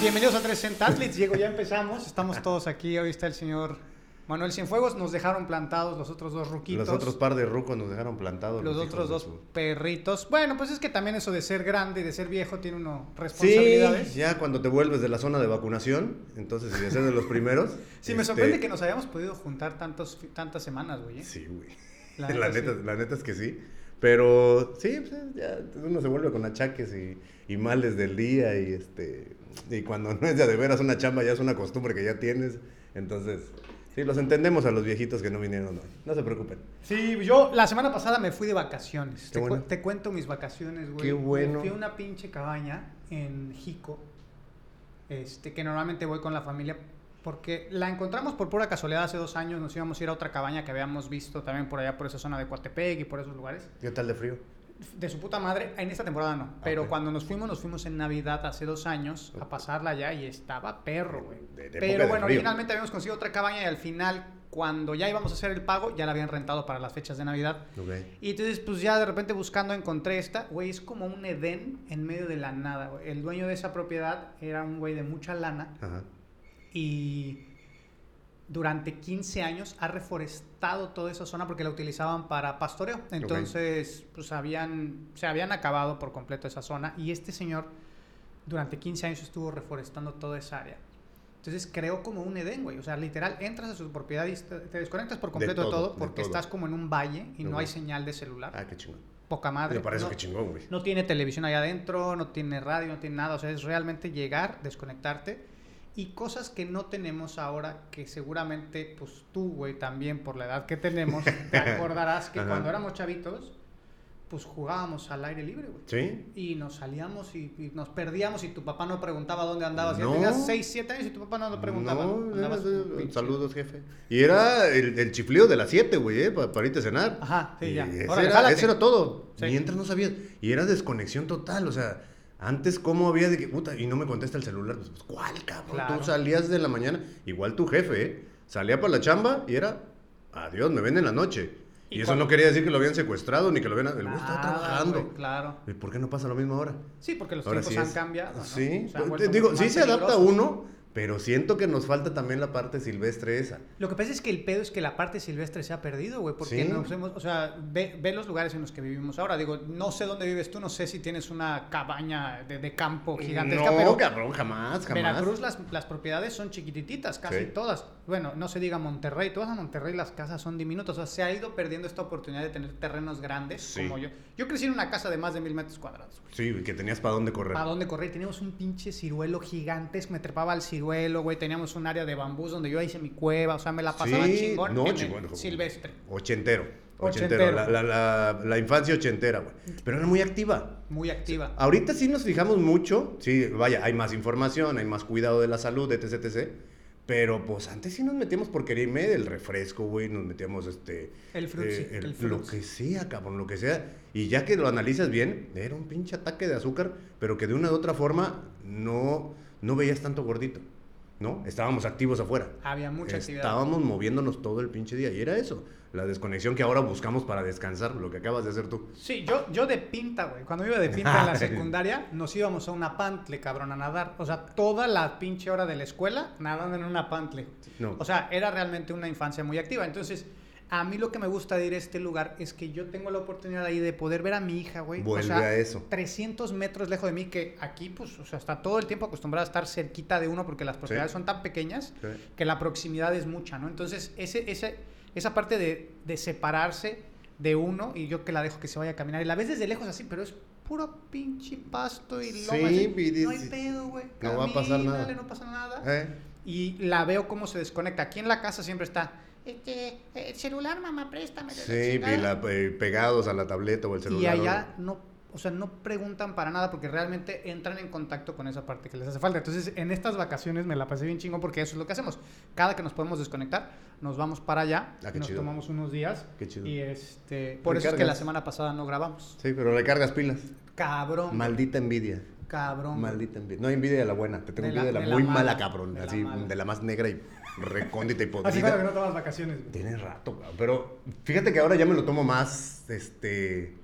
Bienvenidos a 360 Athletes. Diego, ya empezamos. Estamos todos aquí. Hoy está el señor Manuel Cienfuegos. Nos dejaron plantados los otros dos ruquitos. Los otros par de rucos nos dejaron plantados. Los, otros dos su- perritos. Bueno, pues es que también eso de ser grande y de ser viejo tiene uno Sí, responsabilidades. ya cuando te vuelves de la zona de vacunación, entonces si ser de los primeros. Sí, me este, sorprende que nos hayamos podido juntar tantos, tantas semanas, güey. ¿eh? Sí, güey. La La, neta, neta, sí. la neta es que sí. Pero sí, pues, ya uno se vuelve con achaques y, y males del día y este y cuando no es de, de veras una chamba ya es una costumbre que ya tienes. Entonces, sí, los entendemos a los viejitos que no vinieron hoy. No se preocupen. Sí, yo la semana pasada me fui de vacaciones. Te, cu- bueno. te cuento mis vacaciones, güey. Qué bueno. Me fui a una pinche cabaña en Jico, este, que normalmente voy con la familia, porque la encontramos por pura casualidad hace dos años. Nos íbamos a ir a otra cabaña que habíamos visto también por allá, por esa zona de Coatepec y por esos lugares. ¿Qué tal de frío? De su puta madre, en esta temporada no. Pero ok. cuando nos fuimos, nos fuimos en Navidad hace dos años a pasarla allá y estaba perro, güey. Pero bueno, originalmente habíamos conseguido otra cabaña y al final, cuando ya íbamos a hacer el pago, ya la habían rentado para las fechas de Navidad. Ok. Y entonces, pues ya de repente buscando encontré esta, güey, es como un Edén en medio de la nada, güey. El dueño de esa propiedad era un güey de mucha lana Ajá. y durante 15 años ha reforestado toda esa zona porque la utilizaban para pastoreo. Entonces, pues habían, se habían acabado por completo esa zona y este señor durante 15 años estuvo reforestando toda esa área. Entonces creó como un Edén, güey. O sea, literal, entras a su propiedad y te desconectas por completo de todo, todo, de porque todo. estás como en un valle y no Ok. hay señal de celular. Ah, qué chingón. Poca madre. Me parece no, que chingón, güey. no tiene televisión allá adentro, no tiene radio, no tiene nada. O sea, es realmente llegar, desconectarte. Y cosas que no tenemos ahora, que seguramente, pues tú, güey, también por la edad que tenemos, te acordarás que cuando éramos chavitos, pues jugábamos al aire libre, güey. ¿Sí? Y nos salíamos y, y nos perdíamos y tu papá no preguntaba dónde andabas. Ya No. tenías 6, 7 años y tu papá no te preguntaba. No, era- pinche- saludos, jefe. Y era el, el chiflido de las 7, güey, eh, para, para irte a cenar. Ajá, sí, Y ya. Ese, Órale, era, ese era todo. Sí. Mientras no sabías. Y era desconexión total, o sea, antes cómo había de que, puta, y no me contesta el celular. Pues, pues, ¿cuál, cabrón? Claro. Tú salías de la mañana, igual tu jefe, ¿eh? Salía para la chamba y era, adiós, me ven en la noche. Y Y, eso no quería decir que lo habían secuestrado ni que lo habían... El güey estaba trabajando. güey, claro. ¿Y por qué no pasa lo mismo ahora? Sí, porque los Ahora tiempos sí han cambiado. ¿no? Sí, han vuelto digo, sí se adapta uno, pero siento que nos falta también la parte silvestre esa. Lo que pasa es que el pedo es que la parte silvestre se ha perdido, güey, porque Sí. nos hemos, o sea, ve, ve los lugares en los que vivimos ahora. Digo, no sé dónde vives tú, no sé si tienes una cabaña de, de campo gigantesca, no, pero cabrón, jamás, jamás. Veracruz las, las propiedades son chiquitititas, casi Sí. todas. Bueno, no se diga Monterrey, tú vas a Monterrey las casas son diminutas, o sea, se ha ido perdiendo esta oportunidad de tener terrenos grandes Sí. como yo. Yo crecí en una casa de más de mil metros cuadrados. güey. Sí, que tenías para dónde correr. ¿Para dónde correr? Teníamos un pinche ciruelo gigantesco, me trepaba al ciruelo, güey. Teníamos un área de bambús donde yo hice mi cueva, o sea, me la pasaba Sí, chingón. no, en el chingón, Silvestre. Ochentero. Ochentero. Ochentero. La, la, la, la infancia ochentera, güey. Pero era muy activa. Muy activa. Ahorita sí nos fijamos mucho. Sí, vaya, hay más información, hay más cuidado de la salud, etc, etc. Pero pues antes sí nos metíamos porquería y media, el refresco, güey, nos metíamos este... El frutzi, eh, el lo frutzi. que sea, cabrón, lo que sea. Y ya que lo analizas bien, era un pinche ataque de azúcar, pero que de una u otra forma no, no veías tanto gordito, ¿no? Estábamos activos afuera. Había mucha actividad. Estábamos moviéndonos todo el pinche día y era eso, la desconexión que ahora buscamos para descansar, lo que acabas de hacer tú. Sí, yo, yo de pinta, güey. Cuando iba de pinta en la secundaria, nos íbamos a una pantle, cabrón, a nadar. O sea, toda la pinche hora de la escuela nadando en una pantle. No. O sea, era realmente una infancia muy activa. Entonces, a mí lo que me gusta de ir a este lugar es que yo tengo la oportunidad ahí de poder ver a mi hija, güey. Vuelve o sea, a eso. 300 metros lejos de mí, que aquí, pues, o sea, está todo el tiempo acostumbrada a estar cerquita de uno porque las propiedades son tan pequeñas Sí. que la proximidad es mucha, ¿no? Entonces, ese, ese, esa parte de, de separarse de uno y yo que la dejo que se vaya a caminar y la ves desde lejos así, pero es puro pinche pasto y loma. Sí, así, no hay pedo, güey. no va a pasar nada. No pasa nada. ¿Eh? Y la veo cómo se desconecta. Aquí en la casa siempre está, este, el celular, mamá, préstame. Sí, y la- eh, pegados a la tableta o el celular. Y allá no, o sea, no preguntan para nada porque realmente entran en contacto con esa parte que les hace falta. Entonces, en estas vacaciones me la pasé bien chingo porque eso es lo que hacemos. Cada que nos podemos desconectar, nos vamos para allá, Ah, qué nos chido. tomamos unos días Qué chido. y este, por eso es que la semana pasada no grabamos. Sí, pero recargas pilas. Cabrón. Maldita envidia. Cabrón. Maldita envidia. No envidia de la buena, te tengo De la- envidia de la, de la muy mala, mala, cabrón. de así, de la más negra y recóndita y Así cuando que no tomas vacaciones. güey. Tienes rato. Pero fíjate que ahora ya me lo tomo más, este...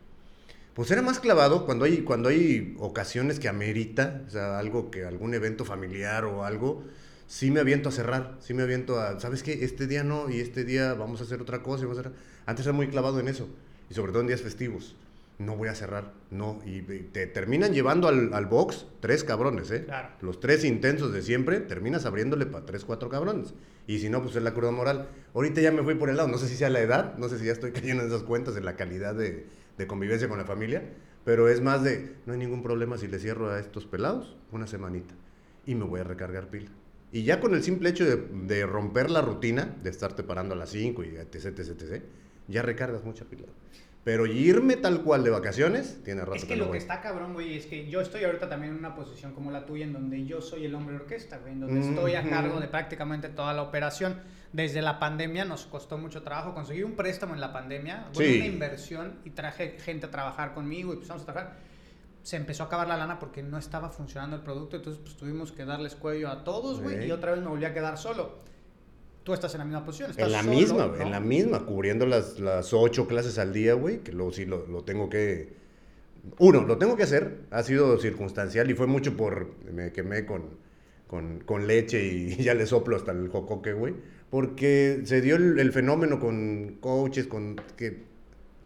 Pues era más clavado cuando hay, cuando hay ocasiones que amerita, o sea, algo que, algún evento familiar o algo, sí me aviento a cerrar, sí me aviento a, ¿sabes qué? Este día no, y este día vamos a hacer otra cosa, y vamos a hacer... Antes era muy clavado en eso, y sobre todo en días festivos. No voy a cerrar, no. Y, y te terminan llevando al, al box tres cabrones, ¿eh? Claro. Los tres intensos de siempre, terminas abriéndole para tres, cuatro cabrones. Y si no, pues es la cruda moral. Ahorita ya me fui por el lado, no sé si sea la edad, no sé si ya estoy cayendo en esas cuentas, en la calidad de, de convivencia con la familia, pero es más de, no hay ningún problema si le cierro a estos pelados una semanita y me voy a recargar pila. Y ya con el simple hecho de, de romper la rutina, de estarte parando a las 5 y etc, etc, etc, ya recargas mucha pila. Pero irme tal cual de vacaciones, tiene rato Es que lo voy. que está cabrón, güey, es que yo estoy ahorita también en una posición como la tuya, en donde yo soy el hombre orquesta, güey, en donde estoy a cargo de prácticamente toda la operación. Desde la pandemia nos costó mucho trabajo conseguir un préstamo en la pandemia, bueno, Sí. una inversión y traje gente a trabajar conmigo y empezamos a trabajar. Se empezó a acabar la lana porque no estaba funcionando el producto, entonces pues tuvimos que darles cuello a todos, güey, y otra vez me volví a quedar solo. Tú estás en la misma posición, estás En la solo, misma, ¿no? en la misma, cubriendo las, las ocho clases al día, güey, que luego sí lo, lo tengo que... Uno, lo tengo que hacer, ha sido circunstancial y fue mucho por... Me quemé con, con, con leche y ya le soplo hasta el jocoque, güey, porque se dio el, el fenómeno con coaches, con que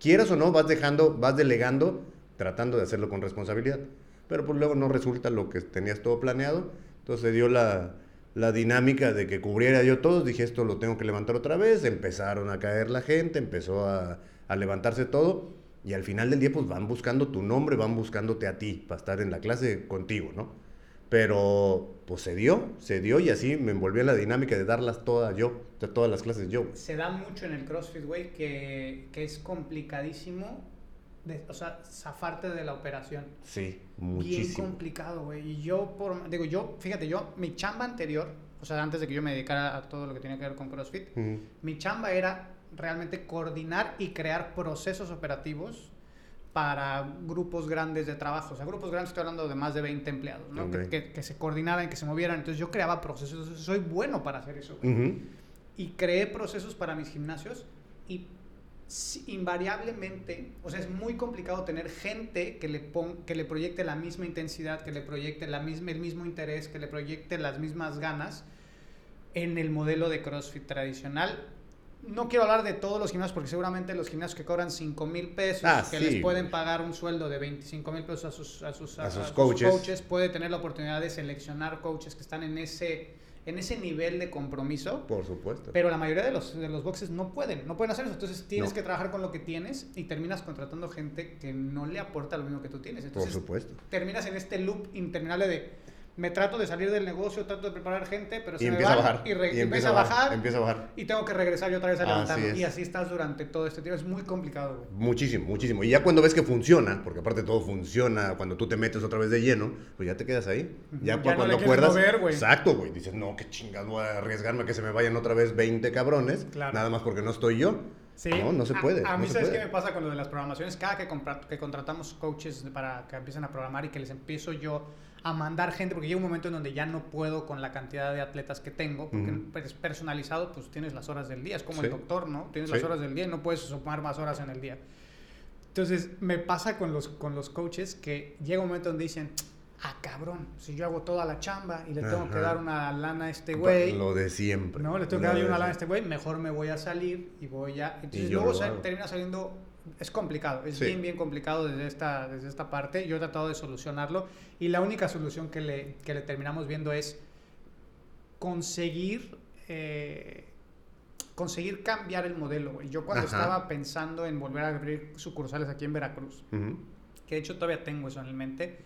quieras o no, vas dejando, vas delegando, tratando de hacerlo con responsabilidad, pero pues luego no resulta lo que tenías todo planeado, entonces se dio la, la dinámica de que cubriera yo todo, dije esto lo tengo que levantar otra vez, empezaron a caer la gente, empezó a, a levantarse todo y al final del día pues van buscando tu nombre, van buscándote a ti para estar en la clase contigo, ¿no? Pero pues se dio, se dio y así me envolví en la dinámica de darlas todas yo, de todas las clases yo. se da mucho en el CrossFit, güey, que, que es complicadísimo, de, o sea, zafarte de la operación. Sí, Bien muchísimo. complicado, güey. Y yo, por, digo, yo, fíjate, yo, mi chamba anterior, o sea, antes de que yo me dedicara a todo lo que tiene que ver con CrossFit, mi chamba era realmente coordinar y crear procesos operativos para grupos grandes de trabajo. O sea, grupos grandes, estoy hablando de más de 20 empleados, ¿no? Que- Ok. Que, que se coordinaran, que se movieran. Entonces yo creaba procesos, soy bueno para hacer eso. güey Ujú. y creé procesos para mis gimnasios y invariablemente, o sea, es muy complicado tener gente que le pon- que le proyecte la misma intensidad, que le proyecte la misma, el mismo interés, que le proyecte las mismas ganas en el modelo de CrossFit tradicional. No quiero hablar de todos los gimnasios porque seguramente los gimnasios que cobran 5 mil pesos, Ah, que sí, les pueden güey. pagar un sueldo de 25 mil pesos a sus, a sus, A sus sus coaches. puede tener la oportunidad de seleccionar coaches que están en ese, en ese nivel de compromiso. Por supuesto. Pero la mayoría de los, de los boxes no pueden, no pueden hacer eso. Entonces tienes No. que trabajar con lo que tienes y terminas contratando gente que no le aporta lo mismo que tú tienes. Por Entonces supuesto. terminas en este loop interminable de me trato de salir del negocio, trato de preparar gente, pero se Y me empieza a van bajar. y, re- y empieza a bajar Empieza a bajar. y tengo que regresar yo otra vez a Así es. Y así estás durante todo este tiempo. Es muy complicado, güey. Muchísimo, muchísimo. Y ya cuando ves que funciona, porque aparte todo funciona, cuando tú te metes otra vez de lleno, pues ya te quedas ahí. Ya, Ya cua- no cuando le quieres acuerdas. mover, güey. exacto, güey. Dices, no, qué chingado voy a arriesgarme a que se me vayan otra vez 20 cabrones. Claro. Nada más porque no estoy yo. Sí. No, no se A- puede. A, no mí, se ¿sabes puede. qué me pasa con lo de las programaciones? Cada que, compra- que contratamos coaches para que empiecen a programar y que les empiezo yo a mandar gente, porque llega un momento en donde ya no puedo con la cantidad de atletas que tengo, porque Ujú. es personalizado, pues tienes las horas del día, es como Sí. el doctor, ¿no? Tienes Sí. las horas del día y no puedes sumar más horas en el día. Entonces, me pasa con los, con los coaches que llega un momento donde dicen, ah, cabrón, si yo hago toda la chamba y le tengo que Ajá. dar una lana a este güey, Lo de siempre. no, le tengo que dar una lana a este güey, mejor me voy a salir y voy a... Entonces luego sal- termina saliendo... Es complicado, es Sí. bien, bien complicado desde esta, desde esta parte. Yo he tratado de solucionarlo y la única solución que le, que le terminamos viendo es conseguir... eh, conseguir cambiar el modelo. Yo cuando Ajá. estaba pensando en volver a abrir sucursales aquí en Veracruz, Ujú. que de hecho todavía tengo eso en mente,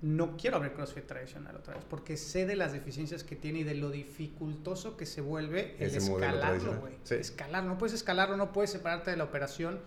no quiero abrir CrossFit tradicional otra vez, porque sé de las deficiencias que tiene y de lo dificultoso que se vuelve el Ese escalarlo, güey. Sí. Escalar, no puedes escalarlo, no puedes separarte de la operación.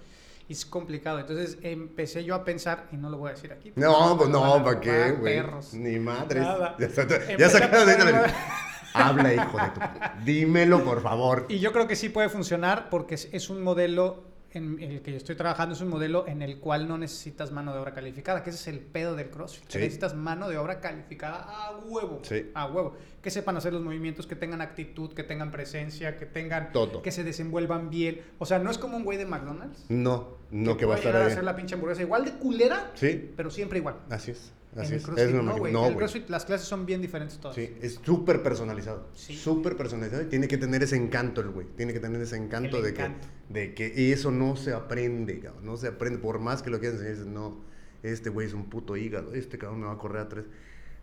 Es complicado. Entonces empecé yo a pensar, y no lo voy a decir aquí. No, pues no, ¿para qué, güey? perros. Ni madres. Nada. Ya, ya Empecé sacaron de pensar- Habla, hijo de tu. Dímelo, por favor. Y yo creo que sí puede funcionar porque es, es un modelo en el que yo estoy trabajando, es un modelo en el cual no necesitas mano de obra calificada, que ese es el pedo del CrossFit. Sí. Necesitas mano de obra calificada a huevo. Sí. A huevo. Que sepan hacer los movimientos, que tengan actitud, que tengan presencia, que tengan... Todo. Que se desenvuelvan bien. O sea, no es como un güey de McDonald's. No, no que va a estar ahí. hacer la pinche hamburguesa igual de culera, Sí, pero siempre igual. así es. Así en el es. CrossFit Es lo no, güey. no, el. CrossFit las clases son bien diferentes todas. Sí, es súper personalizado. Sí. Súper personalizado y tiene que tener ese encanto el güey. Tiene que tener ese encanto El de encanto. que de que y eso no se aprende, cabrón. No se aprende. Por más que lo quieras enseñar, no, este güey es un puto hígado. Este cabrón me va a correr a tres.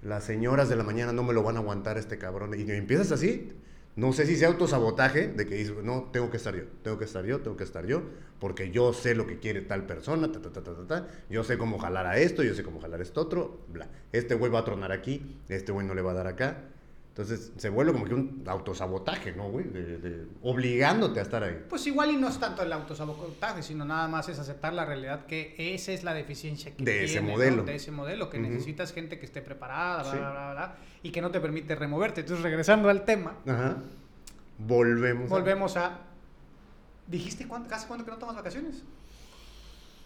Las señoras de la mañana no me lo van a aguantar este cabrón. Y empiezas así. No sé si sea autosabotaje de que dices, no, tengo que estar yo, tengo que estar yo, tengo que estar yo, porque yo sé lo que quiere tal persona, ta, ta, ta, ta, ta, ta. yo sé cómo jalar a esto, yo sé cómo jalar esto otro, bla. Este güey va a tronar aquí, este güey no le va a dar acá. Entonces se vuelve como que un autosabotaje, ¿no, güey? De, de- obligándote a estar ahí. Pues igual y no es tanto el autosabotaje, sino nada más es aceptar la realidad que esa es la deficiencia que De ese tiene, ¿no? modelo. De ese modelo, que necesitas gente que esté preparada, bla, Sí. bla, bla, bla, y que no te permite removerte. Entonces, regresando al tema, Ajá. Volvemos. a- volvemos a... ¿Dijiste cuánto, casi cuánto que no tomas vacaciones?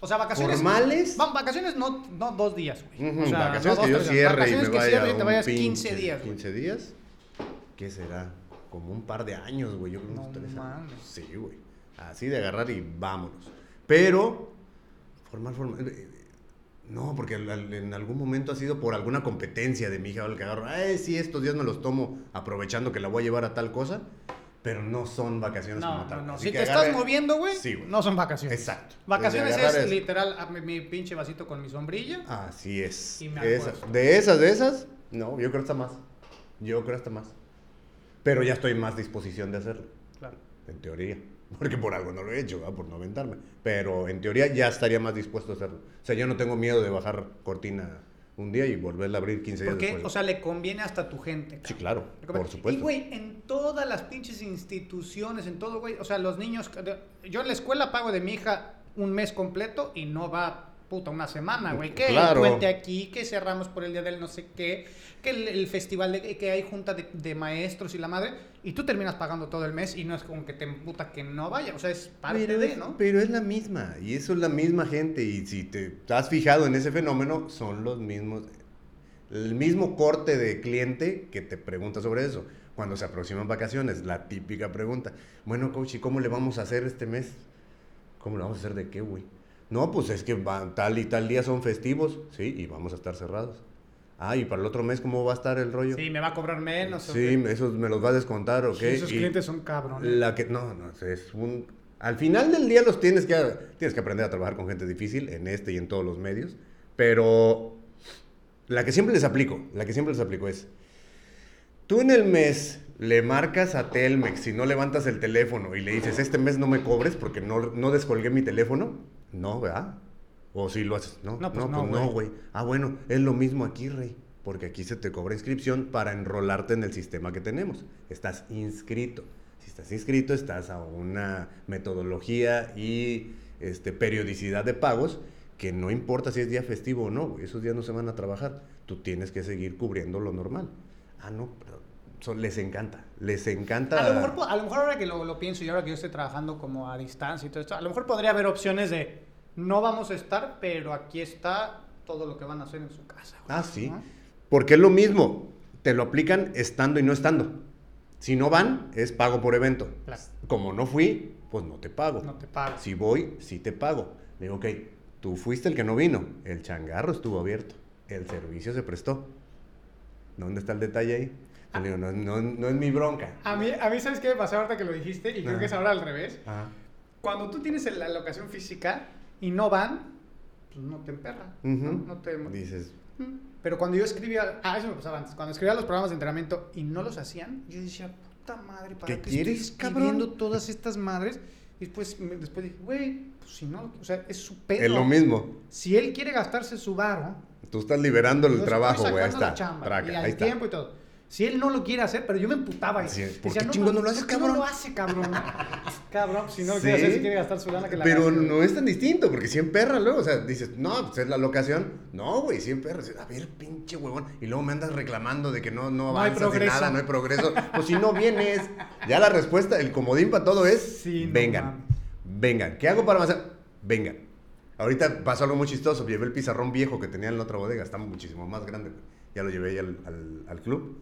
O sea, vacaciones... ¿Formales? Va- vacaciones no, no dos días, güey. Ujú, O sea, vacaciones no que dos, yo cierre y me que vaya cierre y te vayas pinche 15 días, güey. 15 días. ¿Qué será? Como un par de años, güey. Yo creo No unos tres años. Sí, güey. Así de agarrar y vámonos. Pero, formal, formal. eh, No, porque en algún momento ha sido por alguna competencia de mi hija, el que agarro, ay, sí, estos días me los tomo aprovechando que la voy a llevar a tal cosa, pero no son vacaciones No, como no, tal. no. Así Si te estás moviendo, güey, Sí, no son vacaciones. Exacto. Vacaciones es es- literal a mi, mi pinche vasito con mi sombrilla. Así es. Y me Esa- de esas, de esas, no, yo creo que está más. Yo creo está más. Pero ya estoy más disposición de hacerlo, Claro. en teoría. Porque por algo no lo he hecho, ¿verdad? por no aventarme. Pero en teoría ya estaría más dispuesto a hacerlo. O sea, yo no tengo miedo de bajar cortina un día y volverla a abrir 15 días Porque, o sea, le conviene hasta a tu gente. sí, claro, por supuesto. Y, güey, en todas las pinches instituciones, en todo, güey. O sea, los niños. Yo en la escuela pago de mi hija un mes completo y no va, puta, una semana, güey. Que Claro. el puente aquí, que cerramos por el día del no sé qué, que el, el festival, de, que hay junta de, de maestros y la madre. Y tú terminas pagando todo el mes y no es como que te emputa que no vaya. O sea, es parte pero, de, ¿no? pero es la misma, y eso es la misma gente, y si te has fijado en ese fenómeno, son los mismos, el mismo corte de cliente que te pregunta sobre eso. Cuando se aproximan vacaciones, la típica pregunta, bueno, coach, ¿y cómo le vamos a hacer este mes? ¿Cómo le vamos a hacer de qué, güey? No, pues es que va- tal y tal día son festivos, sí, y vamos a estar cerrados. Ah, y para el otro mes, ¿cómo va a estar el rollo? Sí, me va a cobrar menos. ¿o Sí, esos me los va a descontar, ¿ok? Sí, esos Y- clientes son cabrones. la que no, no, es un al final del día los tienes que tienes que aprender a trabajar con gente difícil en este y en todos los medios, pero la que siempre les aplico, la que siempre les aplico es tú en el mes le marcas a Telmex si no levantas el teléfono y le dices, "Este mes no me cobres porque no no descolgué mi teléfono." No, ¿verdad? O si lo haces, no, no, No, pues pues no, no, güey. Ah, bueno, es lo mismo aquí, Rey, porque aquí se te cobra inscripción para enrolarte en el sistema que tenemos. Estás inscrito. Si estás inscrito, estás a una metodología y este, periodicidad de pagos que no importa si es día festivo o no, güey, esos días no se van a trabajar. Tú tienes que seguir cubriendo lo normal. Ah, no, pero son- les encanta, les encanta. A lo, mejor, a lo mejor ahora que lo, lo pienso y ahora que yo estoy trabajando como a distancia y todo esto, a lo mejor podría haber opciones de no vamos a estar, pero aquí está todo lo que van a hacer en su casa. güey", Ah, sí. ¿no? Porque es lo mismo, te lo aplican estando y no estando. Si no van, es pago por evento. Claro. Como no fui, pues no te pago. No te pago. Si voy, sí te pago. Le digo, ok, tú fuiste el que no vino. El changarro estuvo abierto. El servicio se prestó. ¿Dónde está el detalle ahí? Le digo, no, no- no es mi bronca. A mí, a mí, ¿sabes qué me pasó ahorita que lo dijiste? Y creo Ajá. que es ahora al revés. Ajá. Cuando tú tienes la locación física y no van, pues no te emperra. ¿no? Ujú. No te... Dices. Pero cuando yo escribía, ah, eso me pasaba antes, cuando escribía los programas de entrenamiento y no los hacían, yo decía, puta madre, ¿para ¿Qué qué, quieres, estoy escribiendo cabrón? todas estas madres? Y después, me- después dije, güey, pues si no, o sea, es su pedo. es lo mismo. Si él quiere gastarse su varo, Tú estás liberando el trabajo, güey. Ahí está. Traca, y ahí al está. tiempo y todo. Si él no lo quiere hacer, pero yo me emputaba. Y Sí, decía, ¿por qué chingo no lo haces, ¿por qué cabrón? No lo hace, cabrón. cabrón, si no lo Sí. quiere hacer, si quiere gastar su lana, que la Pero gaste. no es tan distinto, porque si emperra luego, o sea, dices, no, pues es la locación. No, güey, si emperra. A ver, pinche huevón. Y luego me andas reclamando de que no, no No avanzas de progreso. nada, no hay progreso. Pues si no vienes, ya la respuesta, el comodín para todo es, Sí, no vengan, mames. vengan. ¿Qué hago para avanzar? Vengan. Ahorita pasó algo muy chistoso. Llevé el pizarrón viejo que tenía en la otra bodega, está muchísimo más grande. Ya lo llevé ahí al, al- al club.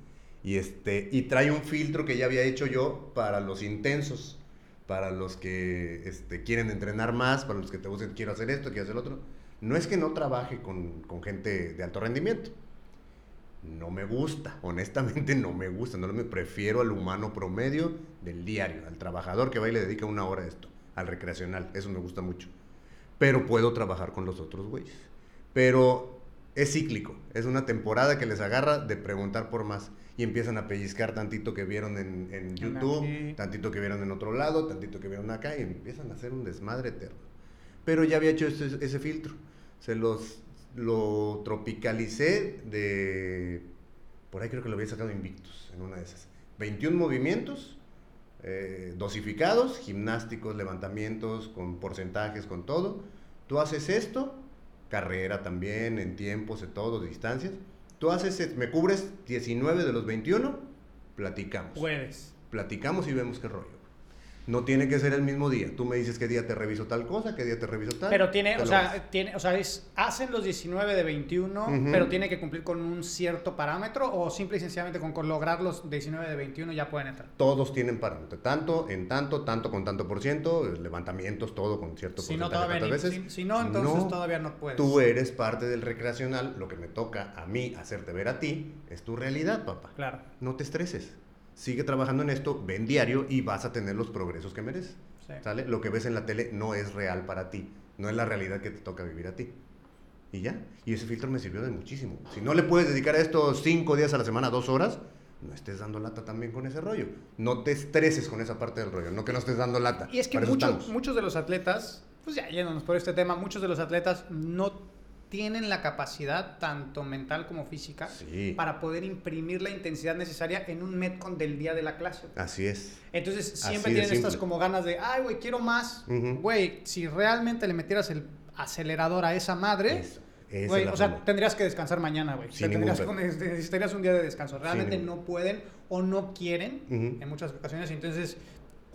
Y, este, y trae un filtro que ya había hecho yo para los intensos, para los que este, quieren entrenar más, para los que te dicen quiero hacer esto, quiero hacer lo otro. No es que no trabaje con, con gente de alto rendimiento. No me gusta, honestamente no me gusta. No me prefiero al humano promedio del diario, al trabajador que va y le dedica una hora a esto, al recreacional. Eso me gusta mucho. Pero puedo trabajar con los otros güeyes. Pero es cíclico. Es una temporada que les agarra de preguntar por más. Y empiezan a pellizcar tantito que vieron en, en YouTube, tantito que vieron en otro lado, tantito que vieron acá, y empiezan a hacer un desmadre eterno. Pero ya había hecho ese, ese filtro. Se los lo tropicalicé de. Por ahí creo que lo había sacado Invictus en una de esas. 21 movimientos eh, dosificados, gimnásticos, levantamientos, con porcentajes, con todo. Tú haces esto, carrera también, en tiempos, en todo, distancias. Tú haces, me cubres 19 de los 21, platicamos. Puedes. Platicamos y vemos qué rollo. No tiene que ser el mismo día. Tú me dices qué día te reviso tal cosa, qué día te reviso tal. Pero tiene, o sea, tiene, o sea, es, hacen los 19 de 21, Ujú. pero tiene que cumplir con un cierto parámetro o simple y sencillamente con, con lograr los 19 de 21 ya pueden entrar. Todos tienen parámetro. Tanto, en tanto, tanto con tanto por ciento, eh, levantamientos, todo con cierto Si no, porcentaje todavía ni- veces. si- si no, entonces todavía no puedes. Tú eres parte del recreacional. Lo que me toca a mí hacerte ver a ti es tu realidad, papá. Claro. No te estreses. Sigue trabajando en esto, ven diario y vas a tener los progresos que mereces. Sí. ¿Sale? Lo que ves en la tele no es real para ti. No es la realidad que te toca vivir a ti. Y ya. Y ese filtro me sirvió de muchísimo. Si no le puedes dedicar a esto cinco días a la semana, dos horas, no estés dando lata también con ese rollo. No te estreses con esa parte del rollo. No que no estés dando lata. Y es que muchos, muchos de los atletas, pues ya yéndonos por este tema, muchos de los atletas no tienen la capacidad, tanto mental como física, Sí. para poder imprimir la intensidad necesaria en un Metcon del día de la clase. Así es. Entonces siempre tienen estas como ganas de, ay, güey, quiero más. Güey, si realmente le metieras el acelerador a esa madre, Eso. Esa o sea, forma. tendrías que descansar mañana, güey. O sea, que- necesitarías un día de descanso. Realmente no pueden o no quieren en muchas ocasiones. Entonces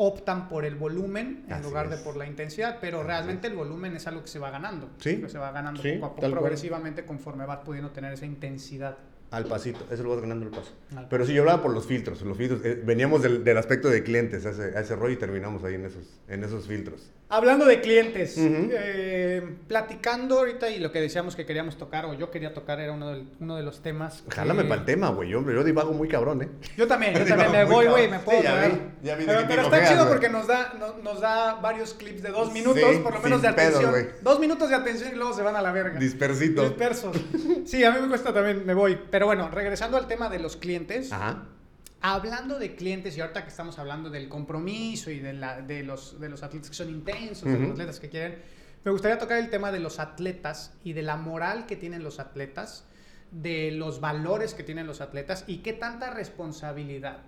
optan por el volumen en Así lugar de por la intensidad, pero Así realmente el volumen es algo que se va ganando. Sí. Que se va ganando Sí, poco a poco, cual. progresivamente conforme vas pudiendo tener esa intensidad. Al pasito, eso lo vas ganando el paso. Al Pero sí, yo hablaba por los filtros. Los filtros eh, veníamos del, del aspecto de clientes a ese, a ese rollo y terminamos ahí en esos, en esos filtros. Hablando de clientes, eh, platicando ahorita y lo que decíamos que queríamos tocar o yo quería tocar era uno, de los temas. que- Jálame para el tema, güey. Yo, yo divago muy cabrón, ¿eh? Yo también, yo también me voy, güey, me puedo Sí, ya mover. vi, ya vi de Pero, está chido porque nos da, no- nos da varios clips de dos minutos, Sí, por lo menos de atención. dos minutos de atención y luego se van a la verga. Dispersito. Dispersos. Sí, a mí me cuesta también, me voy. Pero bueno, regresando al tema de los clientes. Ajá. Hablando de clientes, y ahorita que estamos hablando del compromiso y de, la, de, los, de los atletas que son intensos, de los atletas que quieren, me gustaría tocar el tema de los atletas y de la moral que tienen los atletas, de los valores que tienen los atletas y qué tanta responsabilidad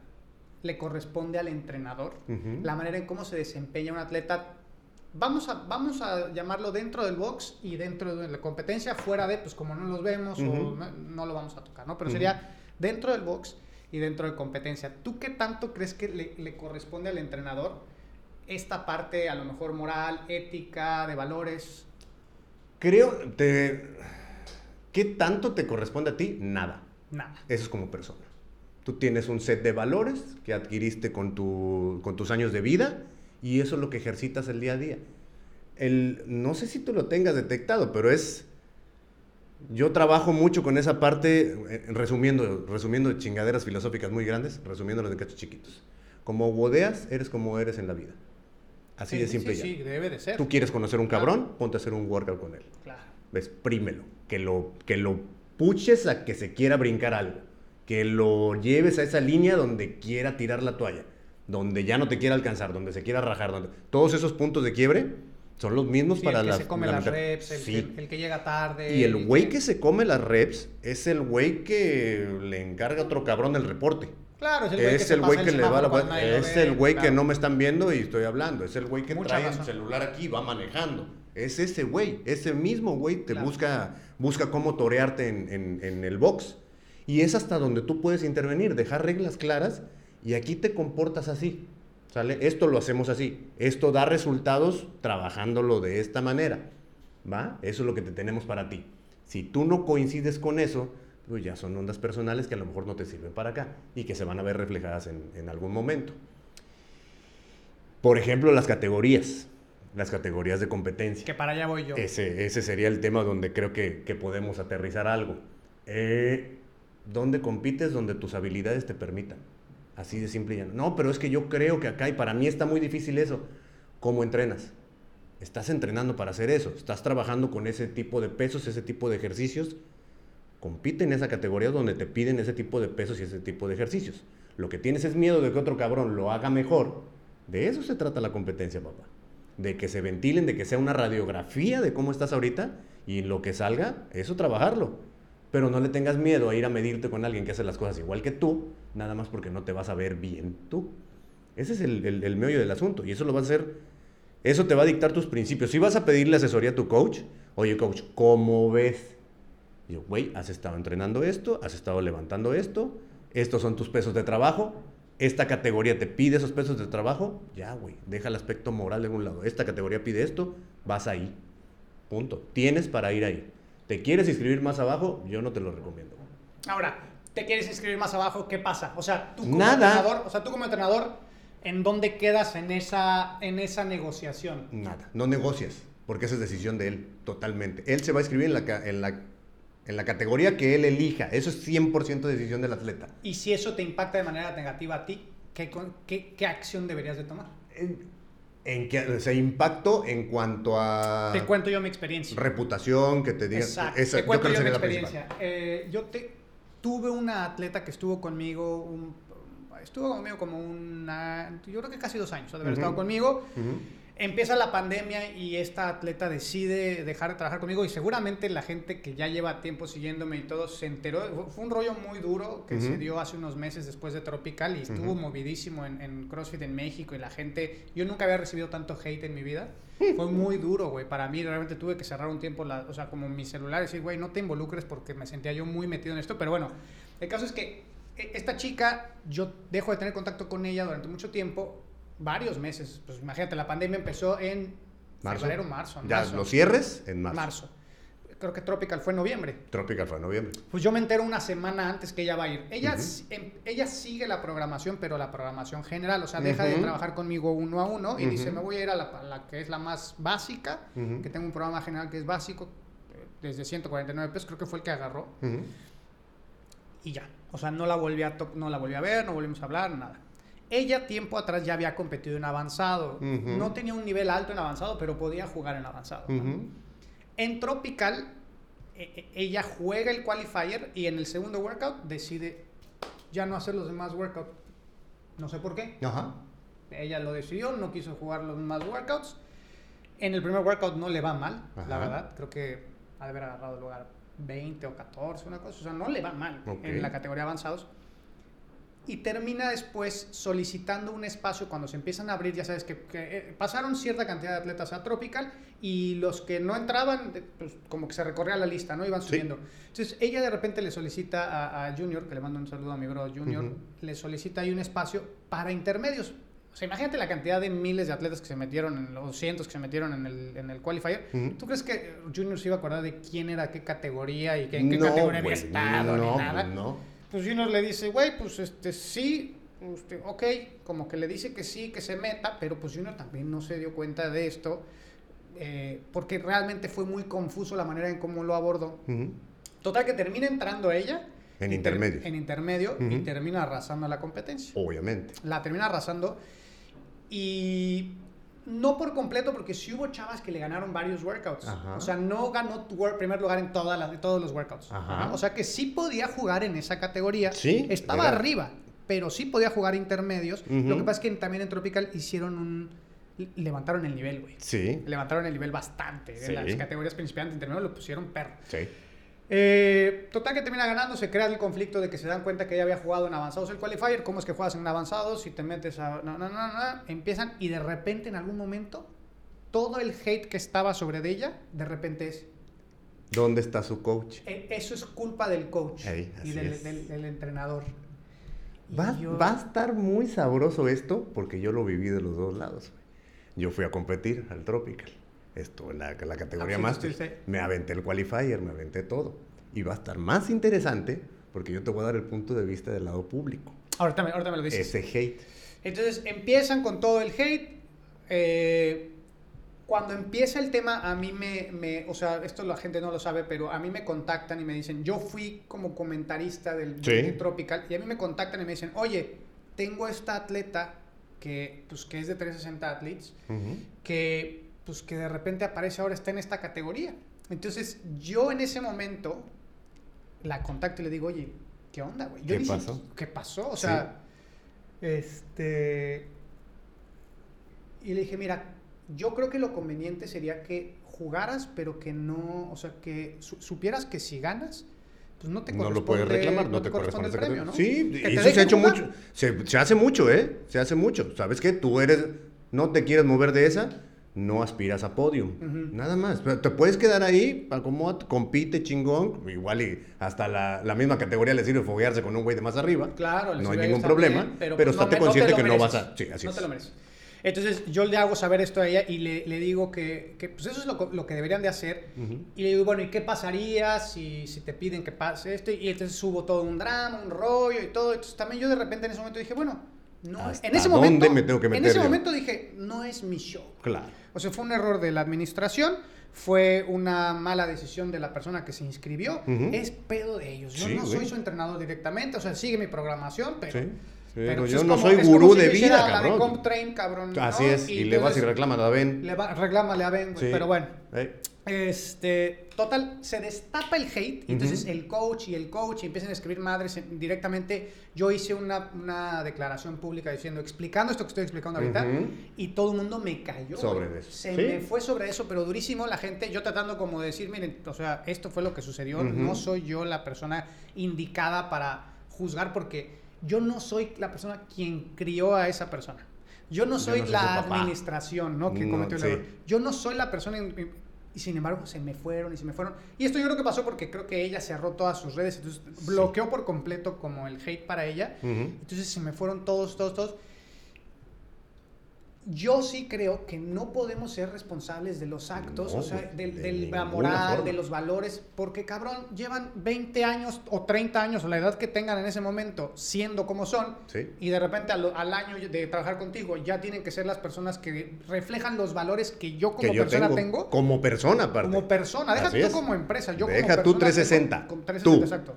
le corresponde al entrenador, la manera en cómo se desempeña un atleta. Vamos a, vamos a llamarlo dentro del box y dentro de la competencia, fuera de, pues como no los vemos o no, no lo vamos a tocar, ¿no? Pero sería dentro del box y dentro de competencia. ¿Tú qué tanto crees que le, le corresponde al entrenador esta parte, a lo mejor moral, ética, de valores? Creo, te... ¿qué tanto te corresponde a ti? Nada. Nada. Eso es como persona. Tú tienes un set de valores que adquiriste con, tu, con tus años de vida y eso es lo que ejercitas el día a día. El, no sé si tú lo tengas detectado, pero es... Yo trabajo mucho con esa parte, eh, resumiendo, resumiendo chingaderas filosóficas muy grandes, resumiéndolas en cachos chiquitos. Como bodeas, eres como eres en la vida. Así Sí, de simple sí, ya. sí, debe de ser. Tú quieres conocer un cabrón, ponte a hacer un workout con él. Claro. Exprímelo. Que lo, que lo puches a que se quiera brincar algo. Que lo lleves a esa línea donde quiera tirar la toalla. Donde ya no te quiera alcanzar, donde se quiera rajar. Donde... Todos esos puntos de quiebre, Son los mismos Sí, para el que la se come la las reps, el, Sí. que, el que llega tarde. Y el güey que- que se come las reps es el güey que le encarga a otro cabrón el reporte. Claro, es el güey que Es el güey que el le va la Es el güey que claro. no me están viendo y estoy hablando. Es el güey que Mucha trae el razón. celular aquí y va manejando. Es ese güey. Ese mismo güey te Claro. busca, busca cómo torearte en, en- en el box. Y es hasta donde tú puedes intervenir, dejar reglas claras y aquí te comportas así. ¿Sale? Esto lo hacemos así. Esto da resultados trabajándolo de esta manera. ¿Va? Eso es lo que te tenemos para ti. Si tú no coincides con eso, pues ya son ondas personales que a lo mejor no te sirven para acá y que se van a ver reflejadas en, en algún momento. Por ejemplo, las categorías. Las categorías de competencia. Que para allá voy yo. Ese, ese sería el tema donde creo que, que podemos aterrizar algo. Eh, ¿Dónde compites? Donde tus habilidades te permitan. Así de simple y llano. No, pero es que yo creo que acá y para mí está muy difícil eso. ¿Cómo entrenas? Estás entrenando para hacer eso. Estás trabajando con ese tipo de pesos, ese tipo de ejercicios. Compite en esa categoría donde te piden ese tipo de pesos y ese tipo de ejercicios. Lo que tienes es miedo de que otro cabrón lo haga mejor. De eso se trata la competencia, papá. De que se ventilen, de que sea una radiografía de cómo estás ahorita y lo que salga, eso trabajarlo. Pero no le tengas miedo a ir a medirte con alguien que hace las cosas igual que tú, nada más porque no te vas a ver bien tú. Ese es el, el, meollo del asunto y eso lo vas a hacer, eso te va a dictar tus principios. Si vas a pedirle asesoría a tu coach, oye coach, ¿cómo ves? Y yo, güey, has estado entrenando esto, has estado levantando esto, estos son tus pesos de trabajo, esta categoría te pide esos pesos de trabajo, ya, güey, deja el aspecto moral de un lado. Esta categoría pide esto, vas ahí. Punto. Tienes para ir ahí. ¿Te quieres inscribir más abajo? Yo no te lo recomiendo. Ahora, ¿te quieres inscribir más abajo? ¿Qué pasa? O sea, tú como Nada. entrenador, o sea, tú como entrenador, ¿en dónde quedas en esa, en esa negociación? Nada. No negocias, porque esa es decisión de él, totalmente. Él se va a inscribir en la, en la, en la categoría que él elija. Eso es 100% decisión del atleta. Y si eso te impacta de manera negativa a ti, ¿qué, qué, qué acción deberías de tomar? En, en que, o sea, impacto en cuanto a Te cuento yo mi experiencia. reputación, que te digan. Exacto. esa- Te cuento yo, mi experiencia. Eh, yo te, tuve una atleta que estuvo conmigo, un- estuvo conmigo como una, yo creo que casi dos años de haber Ujú. estado conmigo. principal. Ujú. Empieza la pandemia y esta atleta decide dejar de trabajar conmigo y seguramente la gente que ya lleva tiempo siguiéndome y todo se enteró. Fue- un rollo muy duro que Ujú. se dio hace unos meses después de Tropical y estuvo movidísimo en, en CrossFit en México y la gente... Yo nunca había recibido tanto hate en mi vida. Fue muy duro, güey. Para mí realmente tuve que cerrar un tiempo, la, o sea, como mi celular y decir, güey, no te involucres porque me sentía yo muy metido en esto. Pero bueno, el caso es que esta chica, yo dejo de tener contacto con ella durante mucho tiempo, varios meses. Pues imagínate, la pandemia empezó en Marzo. febrero, marzo. Ya, marzo. los cierres en marzo. Marzo. Creo que Tropical fue en noviembre. Tropical fue en noviembre. Pues yo me entero una semana antes que ella va a ir. Ella, em- ella sigue la programación, pero la programación general. O sea, deja de trabajar conmigo uno a uno y dice, me voy a ir a la, a la que es la más básica, que tengo un programa general que es básico, eh, desde 149 pesos, creo que fue el que agarró. Y ya. O sea, no la volví a, no la volví a ver, no volvimos a hablar, nada. Ella tiempo atrás ya había competido en avanzado. No tenía un nivel alto en avanzado, pero podía jugar en avanzado. En Tropical, e- e- ella juega el qualifier y en el segundo workout decide ya no hacer los demás workouts. No sé por qué. Ajá. Ella lo decidió, no quiso jugar los demás workouts. En el primer workout no le va mal, la verdad. Creo que ha de haber agarrado el lugar 20 o 14, una cosa. O sea, no le va mal Ok. en la categoría avanzados. Y termina después solicitando un espacio cuando se empiezan a abrir, ya sabes que, que, eh, pasaron cierta cantidad de atletas a Tropical y los que no entraban, pues como que se recorría la lista, ¿no? Iban Sí. subiendo. Entonces ella de repente le solicita a, a Junior, que le mando un saludo a mi bro Junior, Ujú. le solicita ahí un espacio para intermedios. O sea, imagínate la cantidad de miles de atletas que se metieron, en los cientos que se metieron en el, en el qualifier. Ujú. ¿Tú crees que Junior se iba a acordar de quién era, qué categoría y que, en qué No, categoría había estado no, ni nada? pues no. Pues Junior le dice, güey, pues este sí, este, ok, como que le dice que sí, que se meta, pero pues Junior también no se dio cuenta de esto, eh, porque realmente fue muy confuso la manera en cómo lo abordó. Ujú. Total que termina entrando ella. En y ter- intermedios. En intermedio y Ujú. termina arrasando la competencia. Obviamente. La termina arrasando y no por completo, porque sí hubo chavas que le ganaron varios workouts. Ajá. O sea, no ganó primer lugar en todas las, en todos los workouts. Ajá. O sea, que sí podía jugar en esa categoría. Sí, Estaba era- arriba, pero sí podía jugar intermedios. Lo que pasa es que también en Tropical hicieron un, levantaron el nivel, güey. Sí. Levantaron el nivel bastante. Sí. En las categorías principiantes, intermedio, lo pusieron perro. Sí. Eh, total que termina ganando, se crea el conflicto de que se dan cuenta que ya había jugado en avanzados el qualifier, cómo es que juegas en avanzados, si te metes a... No, no, no, no, empiezan y de repente en algún momento todo el hate que estaba sobre de ella, de repente es... ¿Dónde está su coach? "Eh, Eso es culpa del coach Ey, y del, del- del entrenador. Y Va, yo- va a estar muy sabroso esto porque yo lo viví de los dos lados. Yo fui a competir al Tropical. Esto la, la categoría Ah, sí. Me aventé el qualifier, me aventé todo. Y va a estar más interesante porque yo te voy a dar el punto de vista del lado público. Ahorita me, ahorita me lo dices. Ese hate. Entonces empiezan con todo el hate. eh, cuando empieza el tema, a mí me, me- O sea, esto la gente no lo sabe, pero a mí me contactan y me dicen. Yo fui como comentarista del, Sí. Tropical y a mí me contactan y me dicen: Oye, tengo esta atleta que, pues, que es de 360 Athletes Ujú. que, pues, que de repente aparece ahora, está en esta categoría. Entonces, yo en ese momento la contacto y le digo, oye, ¿qué onda, güey? ¿Qué ni pasó? siquiera- ¿Qué pasó? O sea, este... Y le dije, mira, yo creo que lo conveniente sería que jugaras, pero que no, o sea, que su- supieras que si ganas, pues no te No lo corresponde- puedes reclamar, no, te corresponde corresponde el premio, ¿no? Sí, y eso se ha hecho jugar. mucho. Se, se hace mucho, ¿eh? Se hace mucho. ¿Sabes qué? Tú eres, no te quieres mover de esa, no aspiras a podium. Nada más. Pero te puedes quedar ahí, acomódate, compite chingón. Igual y hasta la, la misma categoría le sirve foguearse con un güey de más arriba. Claro, no hay ningún problema. también, pero pues, estate consciente que no vas a. Sí, así no es. te lo mereces. Entonces yo le hago saber esto a ella y le, le digo que, que, pues eso es lo, lo que deberían de hacer. Y le digo, bueno, ¿y qué pasaría si, si te piden que pase esto? Y entonces subo todo un drama, un rollo y todo. Entonces también yo de repente en ese momento dije, bueno, no, ¿Hasta en ese dónde momento, me tengo que en ese yo? momento dije, no es mi show. Claro. O sea, fue un error de la administración, fue una mala decisión de la persona que se inscribió, es pedo de ellos. Yo Sí, no soy güey. su entrenador directamente, o sea, sigue mi programación, pero... Sí. Pero yo no como- soy gurú de vida, cabrón. Comtrain, cabrón. Así ¿no? es. Y, le vas y reclamas a Ben. le va- reclámale a Ben, güey, Sí. pero bueno. Este, total, se destapa el hate, y entonces el coach y el coach empiezan a escribir madres en- directamente. Yo hice una, una declaración pública diciendo, explicando esto que estoy explicando ahorita, y todo el mundo me cayó. Sobre eso. Se Sí. me fue sobre eso, pero durísimo la gente, yo tratando como de decir, miren, o sea, esto fue lo que sucedió, no soy yo la persona indicada para juzgar porque yo no soy la persona quien crió a esa persona. Yo no Yo soy no soy la administración, ¿no? Cometió el sí. error. Yo no soy la persona. Y sin embargo, se me fueron y se me fueron. Y esto yo creo que pasó porque creo que ella cerró todas sus redes. Entonces bloqueó por completo como el hate para ella. ujú. Entonces se me fueron todos, todos, todos. Yo sí creo que no podemos ser responsables de los actos, No, o sea, güey, del- de la moral, forma. de los valores, porque cabrón, llevan 20 años o 30 años o la edad que tengan en ese momento siendo como son, Sí. y de repente al, al año de trabajar contigo ya tienen que ser las personas que reflejan los valores que yo como que yo persona tengo, tengo, como persona aparte. como persona, deja tú como empresa, yo como Deja tú persona 360, tengo- con 360, tú. exacto.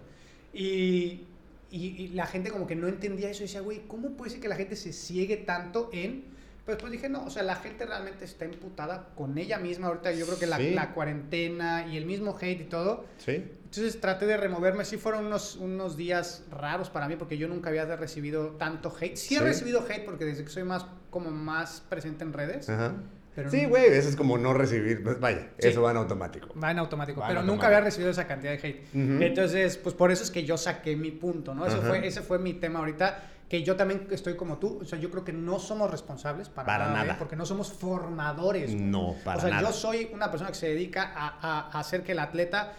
Y, y, y la gente como que no entendía eso y decía, güey, ¿cómo puede ser que la gente se ciegue tanto en...? Pues después dije, no, o sea, la gente realmente está emputada con ella misma ahorita. Yo creo que la, Sí. la cuarentena y el mismo hate y todo. Sí. Entonces traté de removerme. Sí fueron unos, unos días raros para mí porque yo nunca había recibido tanto hate. Sí, he recibido hate porque desde que soy más como más presente en redes. Ajá. Pero sí, güey, eso es como no recibir. pues, Vaya, Sí. eso va en automático. Va en automático, Va en pero automático. nunca había recibido esa cantidad de hate. Entonces, pues por eso es que yo saqué mi punto, ¿no? Eso fue, ese fue mi tema ahorita, que yo también estoy como tú, o sea, yo creo que no somos responsables para, Para nada, ¿eh? nada. porque no somos formadores. No, para o sea, nada. yo soy una persona que se dedica a, a- a hacer que el atleta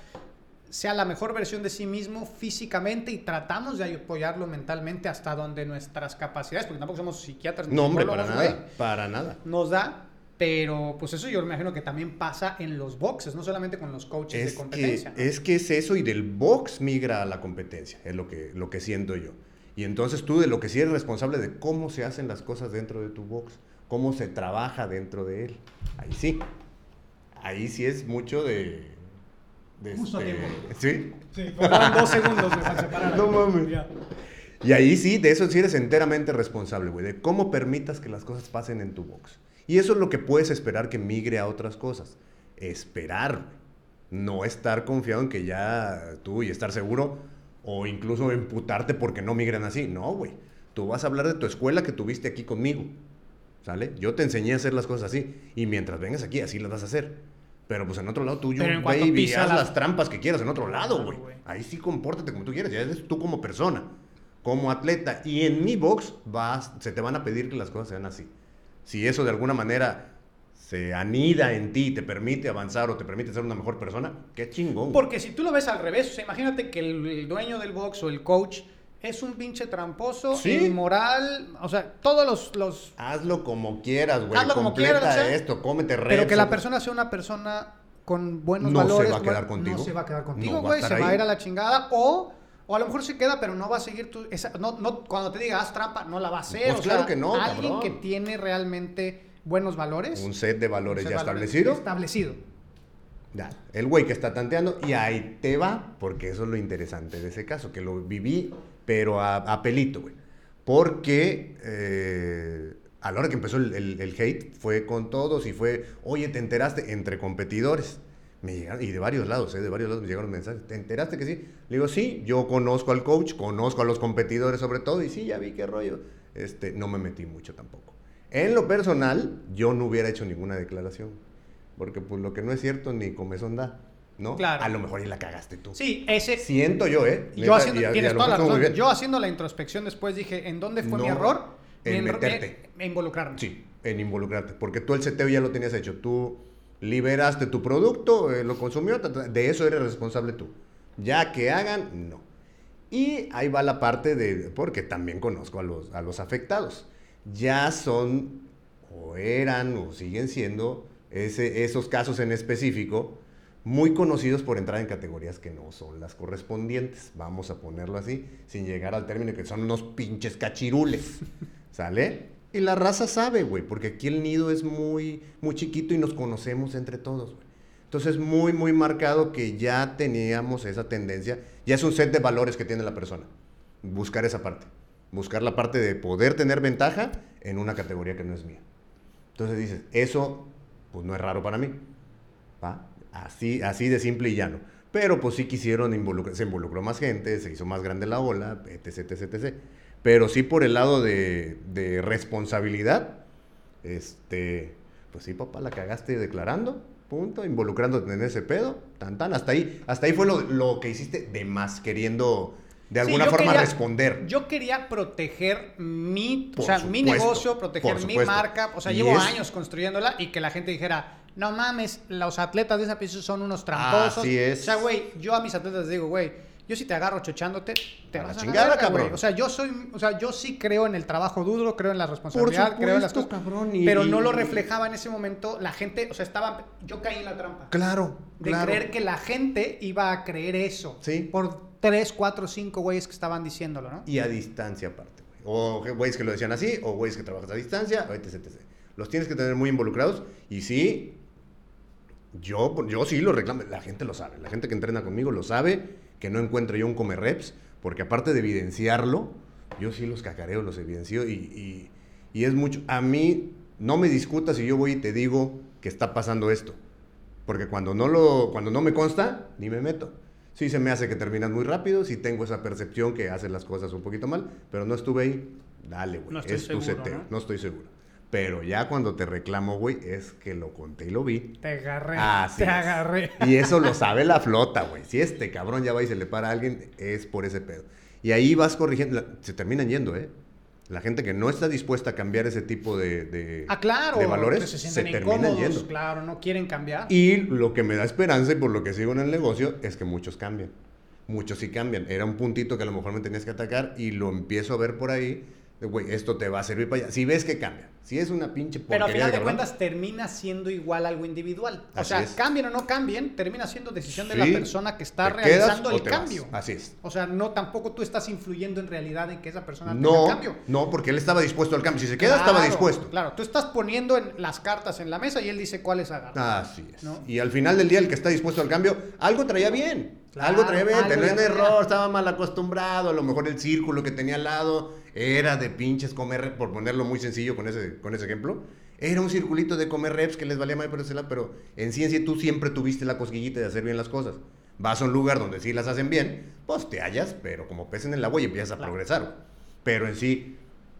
sea la mejor versión de sí mismo físicamente y tratamos de apoyarlo mentalmente hasta donde nuestras capacidades, porque tampoco somos psiquiatras No, hombre, para nada. Para nada. nos da, pero pues eso yo me imagino que también pasa en los boxes, no solamente con los coaches Es de que, competencia. ¿no? es que es eso y del box migra a la competencia, es lo que, lo que siento yo. Y entonces tú de lo que sí eres responsable de cómo se hacen las cosas dentro de tu box, cómo se trabaja dentro de él. Ahí sí. Ahí sí es mucho de... de Justo este- tiempo. Sí. Sí, dos segundos para separar. No mames. Ya. Y ahí sí, de eso sí eres enteramente responsable, güey, de cómo permitas que las cosas pasen en tu box. Y eso es lo que puedes esperar que migre a otras cosas. Esperar, no estar confiado en que ya tú y estar seguro o incluso imputarte porque no migran así. No, güey. Tú vas a hablar de tu escuela que tuviste aquí conmigo. ¿Sale? Yo te enseñé a hacer las cosas así. Y mientras vengas aquí, así las vas a hacer. Pero pues en otro lado tuyo, baby, haz la- las trampas que quieras en otro lado, Claro, güey. güey. Ahí sí compórtate como tú quieras. Ya eres tú como persona, como atleta. Y en mi box vas, se te van a pedir que las cosas sean así. Si eso de alguna manera se anida en ti, te permite avanzar o te permite ser una mejor persona, qué chingón. Porque si tú lo ves al revés, o sea, imagínate que el, el dueño del box o el coach es un pinche tramposo, Sí. inmoral, o sea, todos los... los Hazlo como quieras, güey. Hazlo como Completa quieras, o sea, esto, cómete reps. pero que la persona sea una persona con buenos No se valores. va a quedar güey, contigo. No se va a quedar No contigo, güey. se va a ir a la chingada o... O a lo mejor se queda, pero no va a seguir tu... Esa, no, no, cuando te diga haz trampa, no la va a hacer. Pues o claro sea, que no, Alguien cabrón. que tiene realmente buenos valores. Un set de valores set ya valores establecido. Establecido. Ya, el güey que está tanteando y ahí te va, porque eso es lo interesante de ese caso, que lo viví, pero a, a pelito, güey. Porque eh, a la hora que empezó el, el- el hate, fue con todos y fue, oye, ¿te enteraste? Entre competidores. Me llegaron, y de varios lados, ¿eh? de varios lados me llegaron mensajes. ¿Te enteraste que sí? Le digo, sí, yo conozco al coach, conozco a los competidores sobre todo, y sí, ya vi qué rollo. Este, no me metí mucho tampoco. En lo personal, yo no hubiera hecho ninguna declaración. Porque pues lo que no es cierto ni comezón da, ¿no? Claro. A lo mejor ahí la cagaste tú. Sí, ese... Siento yo, ¿eh? Yo haciendo, y y tienes toda la razón. Yo haciendo la introspección después dije, ¿en dónde fue mi No, error? en Me- meterte. me- me involucrarme. Sí, en involucrarte. Porque tú el seteo ya lo tenías hecho. Tú liberaste tu producto, eh, lo consumió, de eso eres responsable tú. Ya que hagan, no. Y ahí va la parte de, porque también conozco a los, a los afectados. Ya son, o eran, o siguen siendo, ese, esos casos en específico, muy conocidos por entrar en categorías que no son las correspondientes. Vamos a ponerlo así, sin llegar al término que son unos pinches cachirules. ¿Sale? Y la raza sabe, güey, porque aquí el nido es muy, muy chiquito y nos conocemos entre todos, güey. Entonces, muy, muy marcado que ya teníamos esa tendencia. Ya es un set de valores que tiene la persona. Buscar esa parte. Buscar la parte de poder tener ventaja en una categoría que no es mía. Entonces dices, eso, pues no es raro para mí. ¿va? Así, así de simple y llano. Pero pues sí quisieron involucrar, se involucró más gente, se hizo más grande la ola, etc, etc, etc. Pero sí por el lado de, de responsabilidad, este, pues sí, papá, la cagaste declarando, punto, involucrándote en ese pedo, tan hasta ahí, hasta ahí fue lo, lo que hiciste de más, queriendo de alguna forma quería- responder. Yo quería proteger mi, Por o sea, mi negocio, proteger mi marca. O sea, llevo es- años construyéndola y que la gente dijera, no mames, los atletas de esa pieza son unos tramposos. Así es. O sea, güey, yo a mis atletas les digo, güey, yo si te agarro chochándote, te A vas a chingada, la verga, güey. cabrón. O sea, yo soy, o sea, yo sí creo en el trabajo duro, creo en la responsabilidad, creo en las cosas. cabrón, y- pero no lo reflejaba en ese momento. La gente, o sea, estaba, yo caí en la trampa. Claro, De claro. creer que la gente iba a creer eso. Sí. Por tres, cuatro, cinco güeyes que estaban diciéndolo, ¿no? Y a distancia aparte, güey. O güeyes que lo decían así, o güeyes que trabajas a distancia, etc, etc. Los tienes que tener muy involucrados. Y sí, yo, yo sí lo reclamo. La gente lo sabe. La gente que entrena conmigo lo sabe. Que no encuentro yo un comer reps. Porque aparte de evidenciarlo, yo sí los cacareo, los evidencio. Y, y, y es mucho. A mí, no me discutas si yo voy y te digo que está pasando esto. Porque cuando no, lo, cuando no me consta, ni me meto. Sí se me hace que terminas muy rápido, sí tengo esa percepción que haces las cosas un poquito mal, pero no estuve ahí, dale, güey, No es tu seguro, seteo, ¿no? ¿no? estoy seguro. Pero ya cuando te reclamo, güey, es que lo conté y lo vi. Te agarré. Así te es. agarré. Y eso lo sabe la flota, güey. Si este cabrón ya va y se le para a alguien, es por ese pedo. Y ahí vas corrigiendo, se terminan yendo, ¿eh? La gente que no está dispuesta a cambiar ese tipo de, de, Ah, claro. de valores, se se, incómodos, yendo. claro, no quieren cambiar. Y lo que me da esperanza y por lo que sigo en el negocio es que muchos cambian. Muchos sí cambian. Era un puntito que a lo mejor me tenías que atacar y lo empiezo a ver por ahí. De, Güey, esto te va a servir para allá. Si ves que cambia. Si es una pinche porquería Pero a final de cuentas termina siendo igual algo individual. O Así sea, es. cambien o no cambien, termina siendo decisión de la persona que está ¿te quedas realizando el vas? cambio. Así es. O sea, no tampoco tú estás influyendo en realidad en que esa persona tenga No, cambio. no, porque él estaba dispuesto al cambio. Si se queda, estaba dispuesto. Claro, tú estás poniendo en las cartas en la mesa y él dice cuáles agarrar. Así es. ¿No? Y al final del día, el que está dispuesto al cambio, algo traía bien. Claro, algo traía bien, tenía un error, estaba mal acostumbrado. A lo mejor el círculo que tenía al lado era de pinches comer, por ponerlo muy sencillo con ese, con ese ejemplo. Era un circulito de comer reps que les valía más pero en ciencia tú siempre tuviste la cosquillita de hacer bien las cosas. Vas a un lugar donde sí las hacen bien, pues te hallas, pero como pez en el agua y empiezas a Claro. progresar. Pero en sí,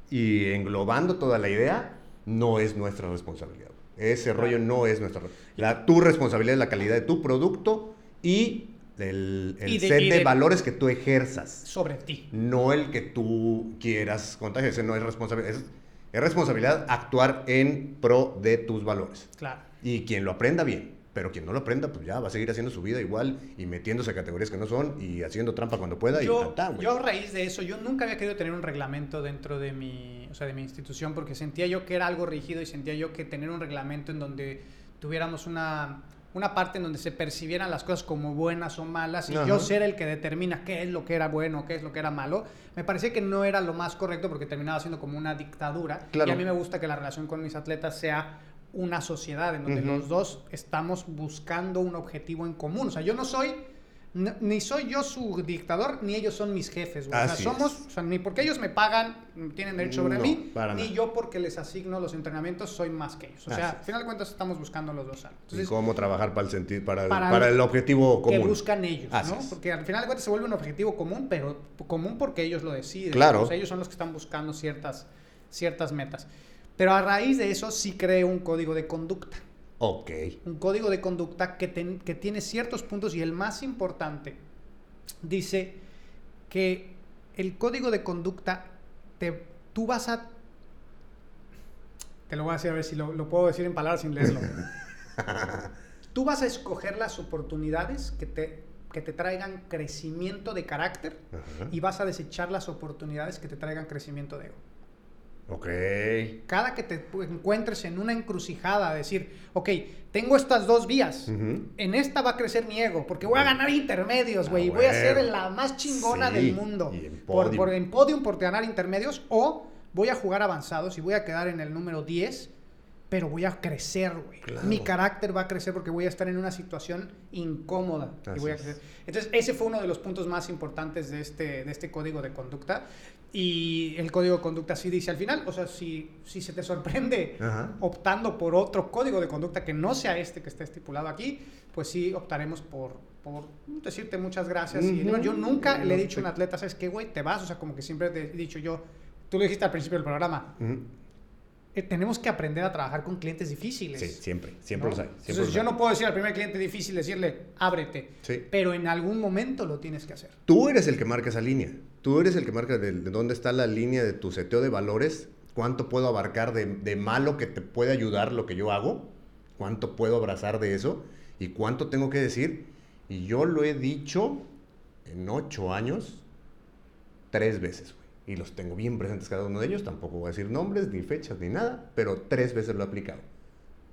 y englobando toda la idea, no es nuestra responsabilidad. Ese rollo no es nuestra la Tu responsabilidad es la calidad de tu producto y el, el set de, valores que tú ejerzas. Sobre ti. No el que tú quieras contagiar. Ese no es responsabilidad. Es, es responsabilidad actuar en pro de tus valores. Claro. Y quien lo aprenda bien. Pero quien no lo aprenda, pues ya va a seguir haciendo su vida igual y metiéndose a categorías que no son y haciendo trampa cuando pueda. Yo, y yo a raíz de eso, yo nunca había querido tener un reglamento dentro de mi, o sea, de mi institución porque sentía yo que era algo rígido y sentía yo que tener un reglamento en donde tuviéramos una, una parte en donde se percibieran las cosas como buenas o malas y yo ser el que determina qué es lo que era bueno, qué es lo que era malo, me parecía que no era lo más correcto porque terminaba siendo como una dictadura. Y a mí me gusta que la relación con mis atletas sea una sociedad en donde los dos estamos buscando un objetivo en común. O sea, yo no soy, ni soy yo su dictador, ni ellos son mis jefes. O sea, somos, o sea, ni porque ellos me pagan, tienen derecho sobre mí, ni yo porque les asigno los entrenamientos soy más que ellos. O sea, al final de cuentas estamos buscando los dos algo. Entonces, ¿Y cómo trabajar para el, sentido, para, el, para, el, objetivo común? Que buscan ellos, ¿no? Porque al final de cuentas se vuelve un objetivo común, pero común porque ellos lo deciden. Claro. Ellos son los que están buscando ciertas, ciertas metas. Pero a raíz de eso sí creé un código de conducta. Ok. Un código de conducta que, que tiene ciertos puntos y el más importante dice que el código de conducta te, tú vas a... Te lo voy a decir a ver si lo, puedo decir en palabras sin leerlo. tú vas a escoger las oportunidades que te, que te traigan crecimiento de carácter y vas a desechar las oportunidades que te traigan crecimiento de ego. Ok. Cada que te encuentres en una encrucijada, decir, ok, tengo estas dos vías, en esta va a crecer mi ego, porque voy a ganar intermedios, güey, y voy a ser la más chingona del mundo. Por, por, en podium por ganar intermedios, o voy a jugar avanzados y voy a quedar en el número 10 pero voy a crecer, güey. Mi carácter va a crecer porque voy a estar en una situación incómoda. Y voy a crecer. Entonces, ese fue uno de los puntos más importantes de este, de este código de conducta. Y el código de conducta sí dice al final, o sea, si, si se te sorprende optando por otro código de conducta que no sea este que está estipulado aquí, pues sí optaremos por, por decirte muchas gracias. y no, yo nunca le he dicho a un atleta, ¿sabes qué, güey? Te vas, o sea, como que siempre te he dicho yo, tú lo dijiste al principio del programa, tenemos que aprender a trabajar con clientes difíciles. Sí, siempre, siempre los hay. Entonces, yo no puedo decir al primer cliente difícil, decirle, ábrete. Sí. Pero en algún momento lo tienes que hacer. Tú eres el que marca esa línea. Tú eres el que marca de, dónde está la línea de tu seteo de valores, cuánto puedo abarcar de, de, malo que te puede ayudar lo que yo hago, cuánto puedo abrazar de eso y cuánto tengo que decir. Y yo lo he dicho en ocho años tres veces y los tengo bien presentes cada uno de ellos. Tampoco voy a decir nombres, ni fechas, ni nada, pero tres veces lo he aplicado.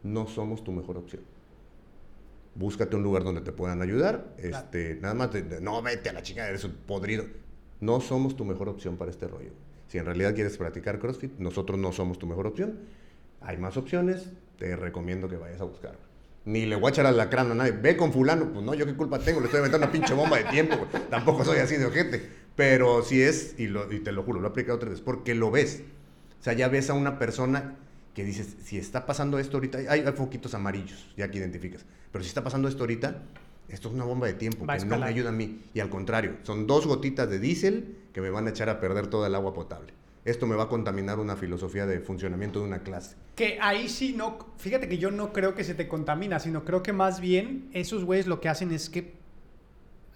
No somos tu mejor opción. Búscate un lugar donde te puedan ayudar. Este, nada más, no vete a la chica, eres un podrido. No somos tu mejor opción para este rollo. Si en realidad quieres practicar CrossFit, nosotros no somos tu mejor opción. Hay más opciones, te recomiendo que vayas a buscar. Ni le voy a echar a la crana a nadie. Ve con fulano, pues no, yo qué culpa tengo, le estoy aventando una pinche bomba de tiempo. Tampoco soy así de ojete. Pero si es, y, lo, y te lo juro, lo he aplicado otra vez, porque lo ves. O sea, ya ves a una persona que dices, si está pasando esto ahorita, hay, hay foquitos amarillos, ya que identificas. Pero si está pasando esto ahorita, esto es una bomba de tiempo que no me ayuda a mí. Y al contrario, son dos gotitas de diésel que me van a echar a perder toda el agua potable. Esto me va a contaminar una filosofía de funcionamiento de una clase. Que ahí sí no, fíjate que yo no creo que se te contamina, sino creo que más bien esos güeyes lo que hacen es que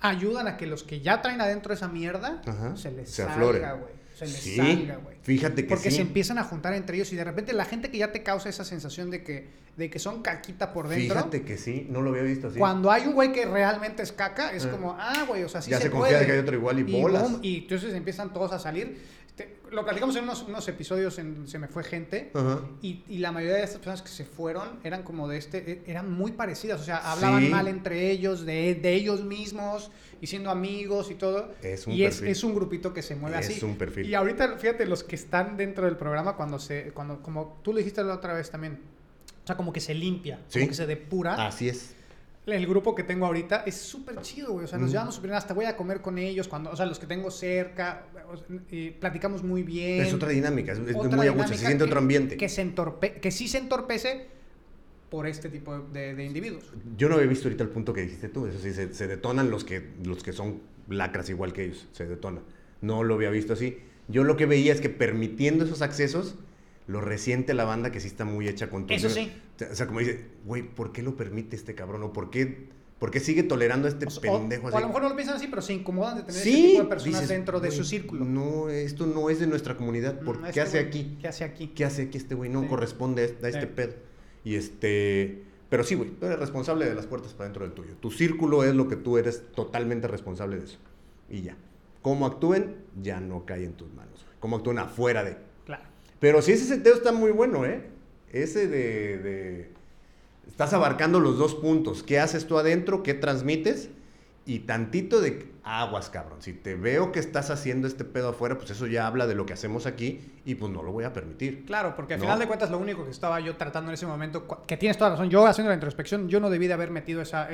ayudan a que los que ya traen adentro esa mierda se les salga, güey. Se les salga, güey. Fíjate que Porque se empiezan a juntar entre ellos y de repente la gente que ya te causa esa sensación de que, de que son caquita por dentro. Fíjate que sí, no lo había visto así. Cuando hay un güey que realmente es caca, es como, ah, güey, o sea, sí ya se, confía de que hay otro igual y, bolas. y entonces empiezan todos a salir. Este, lo platicamos en unos, unos, episodios en Se me fue gente y, y, la mayoría de estas personas que se fueron eran como de este, e, eran muy parecidas, o sea, hablaban mal entre ellos, de, de, ellos mismos y siendo amigos y todo. Es un y es, es, un grupito que se mueve así. Es un perfil. Y ahorita, fíjate, los que están dentro del programa, cuando se, cuando, como tú lo dijiste la otra vez también, o sea, como que se limpia, como que se depura. Así es el grupo que tengo ahorita es súper chido, güey. O sea, nos llevamos súper bien. Hasta voy a comer con ellos, cuando, o sea, los que tengo cerca. platicamos muy bien. Es otra dinámica, es, muy a gusto, se siente otro ambiente. Que, se entorpe que sí se entorpece por este tipo de, individuos. Yo no había visto ahorita el punto que dijiste tú. Eso sí, se, se, detonan los que, los que son lacras igual que ellos. Se detonan. No lo había visto así. Yo lo que veía es que permitiendo esos accesos, lo resiente la banda que sí está muy hecha con todo. Eso sí. O sea, como dice, güey, ¿por qué lo permite este cabrón? ¿O por qué, por qué sigue tolerando a este O, pendejo o así? a lo mejor no lo piensan así, pero se incomodan de tener Sí, ese tipo de personas dices, dentro de su círculo. No, esto no es de nuestra comunidad. ¿Por Mm, qué este hace aquí? ¿Qué hace aquí? ¿Qué hace aquí este güey? No Sí. corresponde a este, a este Sí. pedo. Y este. Pero sí, güey, tú eres responsable de las puertas para dentro del tuyo. Tu círculo es lo que tú eres totalmente responsable de eso. Y ya. Cómo actúen, ya no cae en tus manos. Cómo actúen afuera de. Pero sí, ese seteo está muy bueno, ¿eh? Ese de, de- Estás abarcando los dos puntos. ¿Qué haces tú adentro? ¿Qué transmites? Y tantito de aguas, cabrón. Si te veo que estás haciendo este pedo afuera, pues eso ya habla de lo que hacemos aquí y pues no lo voy a permitir. Claro, porque al No. final de cuentas lo único que estaba yo tratando en ese momento, que tienes toda la razón, yo haciendo la introspección, yo no debí de haber metido esa,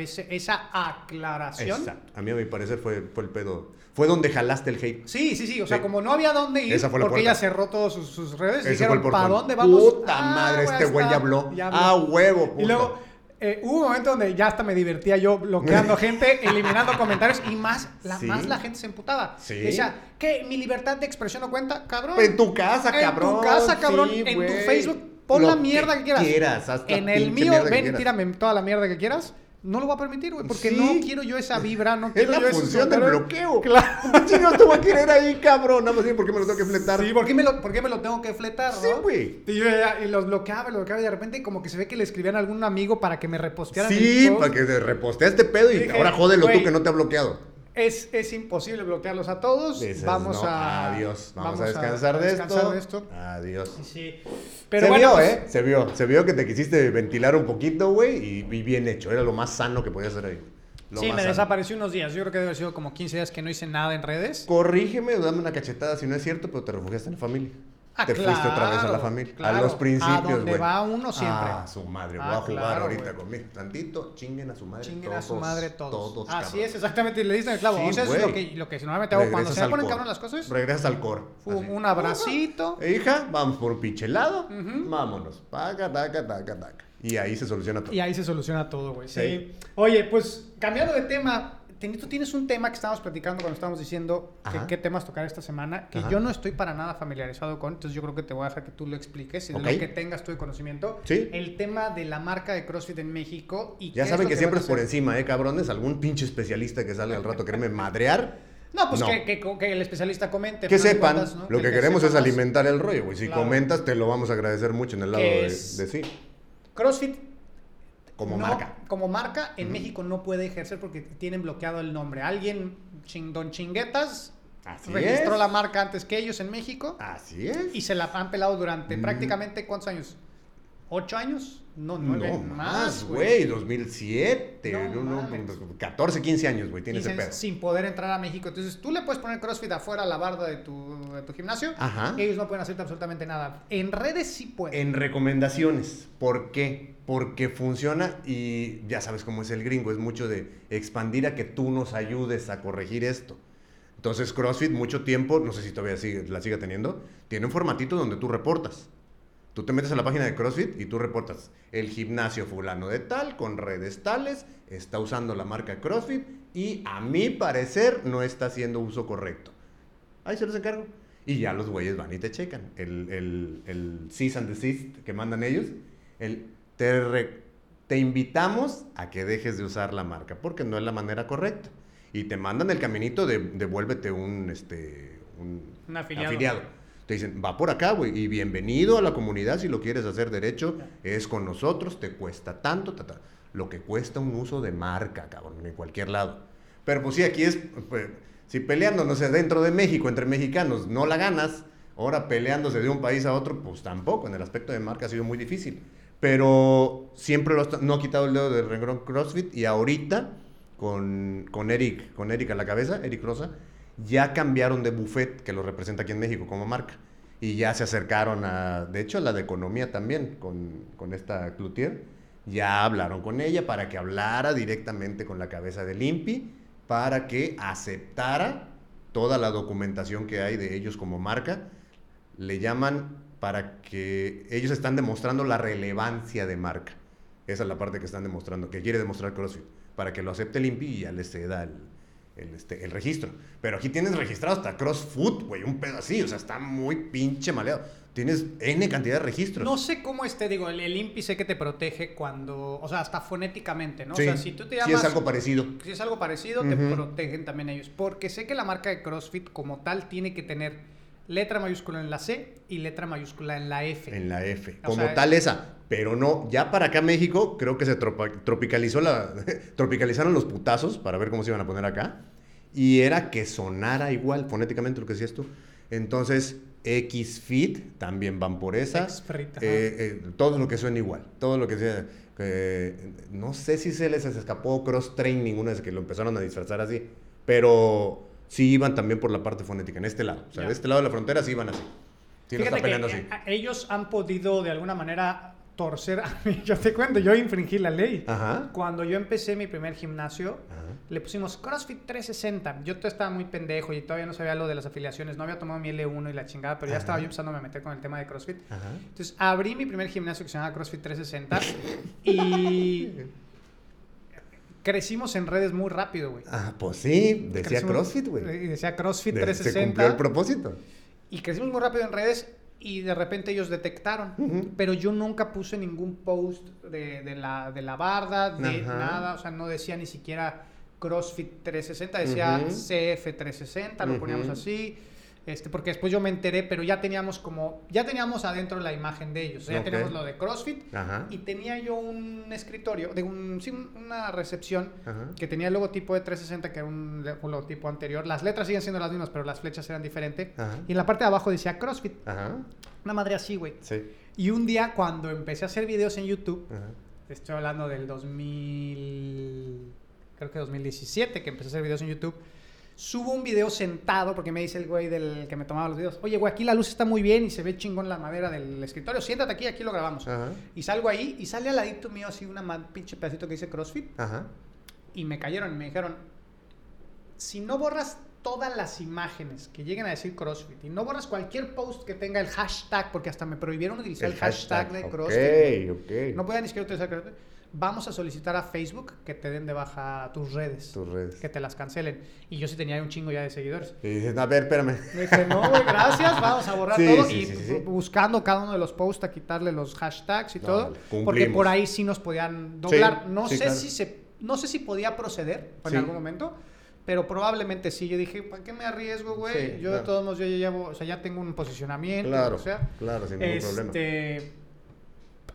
aclaración. Exacto. A mí, a mi parecer, fue, fue el pedo. Fue donde jalaste el hate. Sí, sí, sí, o sea, Sí. como no había dónde ir, Esa fue la porque puerta. ella cerró todas sus, sus redes, Ese dijeron, ¿para dónde vamos? Puta Ah, madre, güey, este güey ya habló. ya habló. Ah, huevo, puta. Y luego eh, hubo un momento donde ya hasta me divertía yo bloqueando gente, eliminando comentarios y más la, Sí. más la gente se emputaba. Sí. Decía, ¿qué? ¿Mi libertad de expresión no cuenta? Cabrón. En tu casa, cabrón. En tu casa, cabrón. Sí, en tu. Facebook, pon Lo la mierda que, quieras. haz la En el mío, ven y quieras. tírame toda la mierda que quieras. No lo voy a permitir, güey, porque Sí. no quiero yo esa vibra, no Es quiero la yo ese función del bloqueo. Claro. ¿Qué chingados te voy a querer ahí, cabrón? Nada más bien, ¿por qué me lo tengo que fletar? Sí, ¿por qué, me lo, por qué me lo tengo que fletar, Sí, no? güey. Y yo ya- y los bloqueaba, los bloqueaba y de repente como que se ve que le escribían a algún amigo para que me repostearan Sí, para que te repostea este pedo y Dije, ahora jódelo güey. tú que no te ha bloqueado. Es, es imposible bloquearlos a todos. Dices, vamos no, a... Adiós. Vamos, a descansar, de, descansar esto. de esto. Adiós. Sí. Pero se bueno, vio, pues, ¿eh? Se vio. Se vio que te quisiste ventilar un poquito, güey, y, y bien hecho. Era lo más sano que podías hacer ahí. Lo Sí, me sano. desapareció unos días. Yo creo que debe haber sido como 15 días que no hice nada en redes. Corrígeme o dame una cachetada si no es cierto, pero te refugiaste en la familia. Ah, te fuiste otra vez a la claro, familia. claro. A los principios, A donde güey. va uno siempre. Ah, su madre. Ah, voy a jugar claro, ahorita güey. conmigo. Tantito, chinguen a su madre. Chinguen todos, a su madre todos. Todos, Así cabrón. es, exactamente. Le diste el clavo. Sí, o sea, eso es lo güey. que, lo que normalmente hago cuando se me ponen cabrón las cosas. Regresas al core. Un, así. un abracito. Eh, Hija, vamos por un pinche helado. Vámonos. Taca, taca, taca, taca. Y ahí se soluciona todo. Y ahí se soluciona todo, güey. Sí. Sí. Oye, pues cambiando de tema, tú tienes un tema que estábamos platicando cuando estábamos diciendo que- qué temas tocar esta semana, que Ajá. yo no estoy para nada familiarizado con, entonces yo creo que te voy a dejar que tú lo expliques y de Ok. lo que tengas tú de conocimiento. Sí. El tema de la marca de CrossFit en México y Ya saben que siempre es por encima, ¿eh, cabrones? Algún pinche especialista que sale al rato a quererme madrear. No, pues No. Que, que- que el especialista comente. Que de sepan, cuentas, ¿no? lo que, que queremos es alimentar el rollo, güey. Si Claro. comentas, te lo vamos a agradecer mucho en el lado de, de sí, CrossFit como no- marca. Como marca en México no puede ejercer porque tienen bloqueado el nombre. Alguien, ching, Don Chinguetas, Así registró es. la marca antes que ellos en México Así es. y se la han pelado durante Mm. prácticamente ¿cuántos años? ¿Ocho años? No, nueve no, más, güey. güey. 2007. No No, no, mames. 14, 15 años, güey. Tiene ese pedo. sin poder entrar a México. Entonces tú le puedes poner CrossFit afuera a la barda de tu, de tu gimnasio. Ajá. Ellos no pueden hacerte absolutamente nada. En redes sí pueden. En recomendaciones. ¿Por qué? Porque funciona y ya sabes cómo es el gringo. Es mucho de expandir a que tú nos ayudes a corregir esto. Entonces CrossFit mucho tiempo, no sé si todavía sigue- la siga teniendo, tiene un formatito donde tú reportas. Tú te metes a la página de CrossFit y tú reportas. El gimnasio fulano de tal, con redes tales, está usando la marca CrossFit y a mi parecer no está haciendo uso correcto. Ahí se los encargo. Y ya los güeyes van y te checan. El, el, el cease and que mandan ellos, el te, re- te invitamos a que dejes de usar la marca porque no es la manera correcta. Y te mandan el caminito de devuélvete un, este, un, Un afiliado. Te dicen, va por acá, güey, y bienvenido a la comunidad si lo quieres hacer derecho, es con nosotros, te cuesta tanto, ta, ta. lo que cuesta un uso de marca, cabrón, en cualquier lado. Pero pues sí, aquí es, pues, si peleando, no sé, dentro de México, entre mexicanos, no la ganas, ahora peleándose de un país a otro, pues tampoco, en el aspecto de marca ha sido muy difícil. Pero siempre no ha quitado el dedo del renglón CrossFit y ahorita, con, con Eric, con Eric a la cabeza, Eric Rosa, ya cambiaron de buffet que lo representa aquí en México como marca. Y ya se acercaron a, de hecho, a la de economía también, con, con esta Cloutier. Ya hablaron con ella para que hablara directamente con la cabeza del INPI, para que aceptara toda la documentación que hay de ellos como marca. Le llaman para que ellos están demostrando la relevancia de marca. Esa es la parte que están demostrando, que quiere demostrar CrossFit, para que lo acepte el INPI y ya le ceda el, el, este, el registro. Pero aquí tienes registrado hasta CrossFoot, güey, un pedo así, o sea, está muy pinche maleado. Tienes N cantidad de registros. No sé cómo esté, digo, el, el INPI sé que te protege cuando, o sea, hasta fonéticamente, ¿no? Sí, o sea, si tú te llamas... es algo parecido. Si es algo parecido, te protegen también ellos. Porque sé que la marca de CrossFit como tal tiene que tener letra mayúscula en la C y letra mayúscula en la F. En la F, O como sea, tal esa. Pero no, ya para acá México, creo que se tropicalizó la, tropicalizaron los putazos para ver cómo se iban a poner acá. Y era que sonara igual, fonéticamente lo que decías tú. Entonces, Xfit también van por esa. Eh, eh, todo lo que suene igual, todo lo que sea. eh, no sé si se les escapó Cross Train ninguna vez que lo empezaron a disfrazar así, pero sí iban también por la parte fonética, en este lado. O sea, Ya. de este lado de la frontera sí iban así. Sí Fíjate peleando que así. eh, ellos han podido de alguna manera torcer a mí. Yo te cuento, yo infringí la ley. Ajá. Cuando yo empecé mi primer gimnasio, Ajá. le pusimos CrossFit 360. Yo estaba muy pendejo y todavía no sabía lo de las afiliaciones. No había tomado mi L1 y la chingada, pero ya estaba yo empezando a meter con el tema de CrossFit. Ajá. Entonces abrí mi primer gimnasio que se llama CrossFit 360 y crecimos en redes muy rápido, güey. Ah, pues sí, decía Crecimos- CrossFit, güey. Y decía CrossFit De- Se 360. cumplió el propósito. Y crecimos muy rápido en redes y de repente ellos detectaron. Ujú. Pero yo nunca puse ningún post de, de la, de la barda, de Ajá. nada. O sea, no decía ni siquiera CrossFit 360, decía Ujú. CF 360, lo poníamos Ujú. así. Este, porque después yo me enteré, pero ya teníamos como, ya teníamos adentro la imagen de ellos. Ya teníamos lo de CrossFit Ajá. y tenía yo un escritorio, de un, sí, un- una recepción Ajá. que tenía el logotipo de 360, que era un, un logotipo anterior. Las letras siguen siendo las mismas, pero las flechas eran diferentes. Ajá. Y en la parte de abajo decía CrossFit. Una madre así, güey. Sí. Y un día cuando empecé a hacer videos en YouTube, te estoy hablando del 2000, creo que 2017, que empecé a hacer videos en YouTube, subo un video sentado, porque me dice el güey del que me tomaba los videos, oye, güey, aquí la luz está muy bien y se ve chingón la madera del escritorio, siéntate aquí, aquí lo grabamos. Ajá. Y salgo ahí y sale al ladito mío así una pinche pedacito que dice CrossFit Ajá. y me cayeron y me dijeron, si no borras todas las imágenes que lleguen a decir CrossFit y no borras cualquier post que tenga el hashtag, porque hasta me prohibieron utilizar el, hashtag, de CrossFit, Ok, ok. no podía ni siquiera utilizar CrossFit, vamos a solicitar a Facebook que te den de baja tus redes, Tus redes. que te las cancelen. Y yo sí tenía un chingo ya de seguidores. Y dices, a ver, espérame. Me dije, no, güey, gracias, vamos a borrar Sí, todo. sí, y sí, buscando cada uno de los posts a quitarle los hashtags y No, todo. Porque por ahí sí nos podían doblar. No sé claro. si se, no sé si podía proceder en algún momento. Pero probablemente sí. Yo dije, ¿para qué me arriesgo, güey? Yo de todos modos yo ya llevo, o sea, ya tengo un posicionamiento, Claro, o sea. claro, sin ningún problema.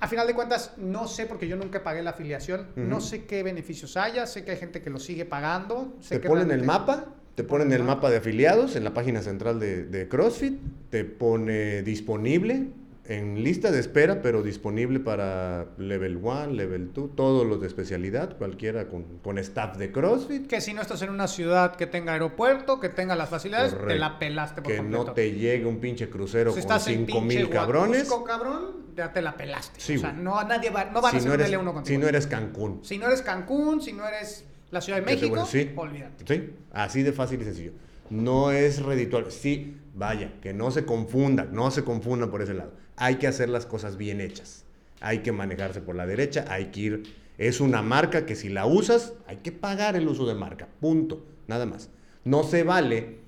A final de cuentas, no sé porque yo nunca pagué la afiliación. No sé qué beneficios haya. Sé que hay gente que lo sigue pagando. Sé Te que ponen el mapa, te ponen el mapa de afiliados en la página central de, de CrossFit, te pone disponible en lista de espera, pero disponible para level 1, level 2, todos los de especialidad, cualquiera con, con staff de CrossFit. Que si no estás en una ciudad que tenga aeropuerto, que tenga las facilidades, te la pelaste por Que completo. no te llegue un pinche crucero si con estás en 5 pinche mil cabrones. Cabrón, ya te la pelaste. Sí, o sea, no, nadie va, no van a Si hacer no, un eres, L1 contigo. si no eres Cancún. Si no eres Cancún, si no eres la Ciudad de México, bueno, sí. olvídate. Sí, así de fácil y sencillo. No es redituable. Sí, vaya, que no se confunda, no se confunda por ese lado. Hay que hacer las cosas bien hechas. Hay que manejarse por la derecha, hay que ir. Es una marca que si la usas, hay que pagar el uso de marca. Punto. Nada más. No se vale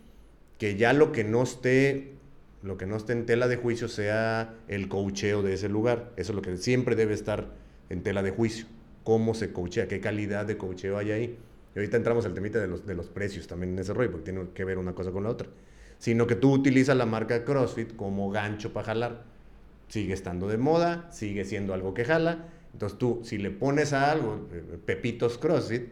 que ya lo que no esté, lo que no esté en tela de juicio sea el coacheo de ese lugar. Eso es lo que siempre debe estar en tela de juicio. Cómo se coachea, qué calidad de coacheo hay ahí. Y ahorita entramos al temita de los, de los precios también en ese rollo, porque tiene que ver una cosa con la otra. Sino que tú utilizas la marca CrossFit como gancho para jalar. Sigue estando de moda, sigue siendo algo que jala. Entonces tú, si le pones a algo, eh, Pepitos CrossFit,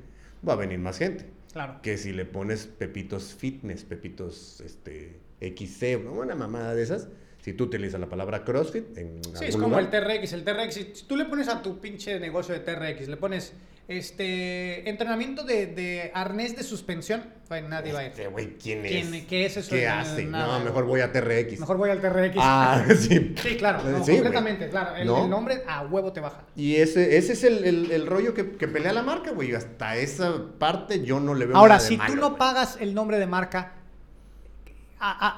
va a venir más gente Claro. que si le pones pepitos fitness, pepitos este, XC, una mamada de esas, si tú utilizas la palabra CrossFit en Sí, es como lugar, el TRX. El TRX, si tú le pones a tu pinche negocio de TRX, le pones este entrenamiento de, de arnés de suspensión, pues nadie va a ir. Este güey, ¿quién es? ¿Quién- qué es eso ¿Qué hace? nada? no, mejor voy a TRX. Mejor voy al TRX. Ah, sí. Sí, claro, no, Sí, güey. completamente, claro. El, ¿No? el nombre a huevo te baja. Y ese, ese es el, el- el rollo que, que pelea la marca, güey. Hasta esa parte yo no le veo Ahora, nada de si malo, tú no pagas el nombre de marca,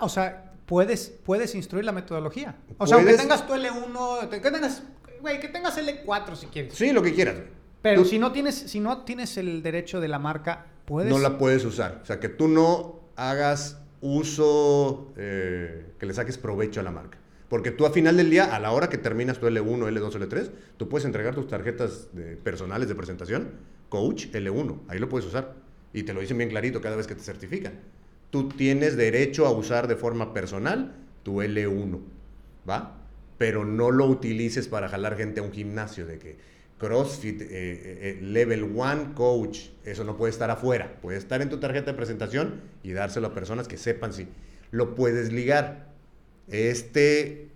o sea, puedes, puedes instruir la metodología. O sea, aunque tengas tu L1, te- que tengas, güey, que tengas L4 si quieres. Sí, lo que quieras, güey. Pero Tú- si no tienes, si no tienes el derecho de la marca, ¿Puedes? no la puedes usar. O sea, que tú no hagas uso, eh, que le saques provecho a la marca. Porque tú a final del día, a la hora que terminas tu L1, L2, L3, tú puedes entregar tus tarjetas de- personales de presentación, coach L1, ahí lo puedes usar. Y te lo dicen bien clarito cada vez que te certifican. Tú tienes derecho a usar de forma personal tu L1, ¿va? Pero no lo utilices para jalar gente a un gimnasio de que CrossFit, eh, eh, eh, Level 1 Coach, eso no puede estar afuera, puede estar en tu tarjeta de presentación y dárselo a personas que sepan si lo puedes ligar. Este,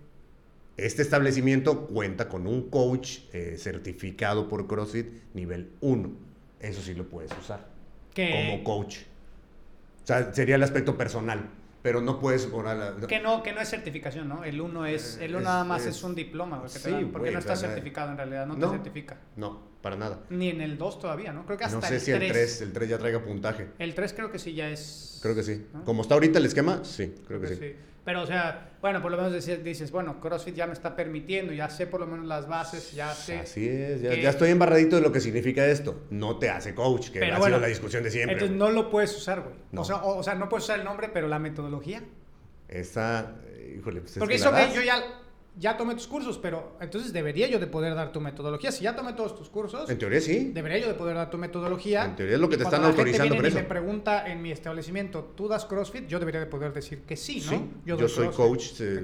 este establecimiento cuenta con un coach eh, certificado por CrossFit nivel 1. Eso sí lo puedes usar Que- como coach. O sea, sería el aspecto personal, pero no puedes poner la- Que no, que no es certificación, ¿no? El uno es, el uno Es- nada más es, es- un diploma, que te sí, dan, porque no está certificado en realidad, no, no. te certifica. No, para nada. Ni en el 2 todavía, ¿no? Creo que hasta No sé el si el 3. 3, el 3 ya traiga puntaje. El 3 creo que sí ya es... Creo que sí. ¿no? Como está ahorita el esquema, sí, creo que sí. Pero, o sea, bueno, por lo menos dices, dices, bueno, CrossFit ya me está permitiendo, ya sé por lo menos las bases, ya sé... Así es, ya, que- ya estoy embarradito de lo que significa esto. No te hace coach, que ha bueno, sido la discusión de siempre. Entonces no lo puedes usar, güey. No. O, sea, o, o sea, no puedes usar el nombre, pero la metodología. Esa, eh, híjole, pues es Porque que eso, das. yo ya, ya tomé tus cursos, pero entonces debería yo de poder dar tu metodología. Si ya tomé todos tus cursos, En teoría sí. debería yo de poder dar tu metodología. En teoría es lo que te están la gente autorizando viene con y me pregunta en mi establecimiento, ¿tú das CrossFit? Yo debería de poder decir que sí, ¿no? Sí, yo, doy soy coach, eh,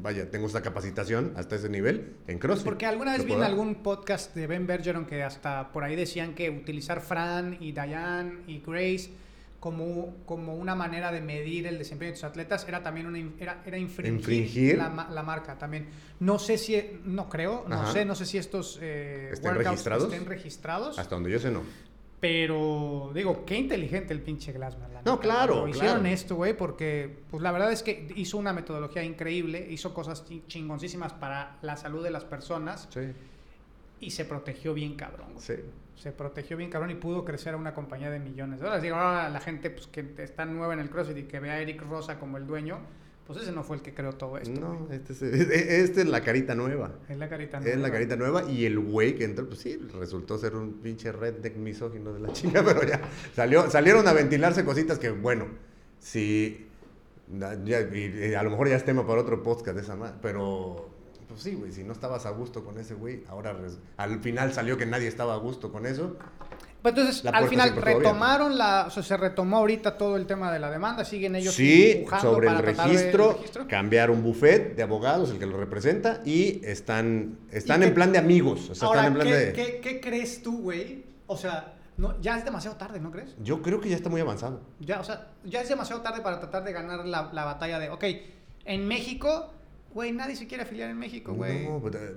vaya, tengo esta capacitación hasta ese nivel en CrossFit. Porque alguna vez vi en algún podcast de Ben Bergeron que hasta por ahí decían que utilizar Fran y Diane y Grace como, como una manera de medir el desempeño de tus atletas era también una, era, era infringir, ¿Infringir? La, la marca también. No sé si, no creo, no Ajá. sé, no sé si estos eh, ¿Estén registrados? estén registrados, Hasta donde yo sé, no. pero digo, qué inteligente el pinche Glassman. la No, neta, claro, hicieron claro. esto, güey, porque pues la verdad es que hizo una metodología increíble, hizo cosas chi- chingoncísimas para la salud de las personas Sí, y se protegió bien cabrón. güey. sí. Se protegió bien cabrón y pudo crecer a una compañía de millones de dólares. Digo, ahora la gente pues, que está nueva en el CrossFit y que ve a Eric Rosa como el dueño, pues ese no fue el que creó todo esto. No, güey. este es, este es la carita nueva. Es la carita Es la nueva. carita nueva y el güey que entró, pues sí, resultó ser un pinche redneck misógino de la chinga, pero ya salió, salieron a ventilarse cositas que, bueno, sí, y a lo mejor ya es tema para otro podcast de esa madre, pero pues sí, güey, si no estabas a gusto con ese güey, ahora al final salió que nadie estaba a gusto con eso. Pues entonces, al final retomaron la, o sea, se retomó ahorita todo el tema de la demanda, siguen ellos Sí, sobre el de- registro, registro. cambiar un buffet de abogados, el que lo representa, y están, están ¿Y en qué- plan de amigos, o sea, Ahora, están en plan ¿qué, de... qué- qué crees tú, güey? O sea, no, ya es demasiado tarde, ¿no crees? Yo creo que ya está muy avanzado. Ya, o sea, ya es demasiado tarde para tratar de ganar la, la batalla de, ok, en México, güey, nadie se quiere afiliar en México, güey. No, pues, eh,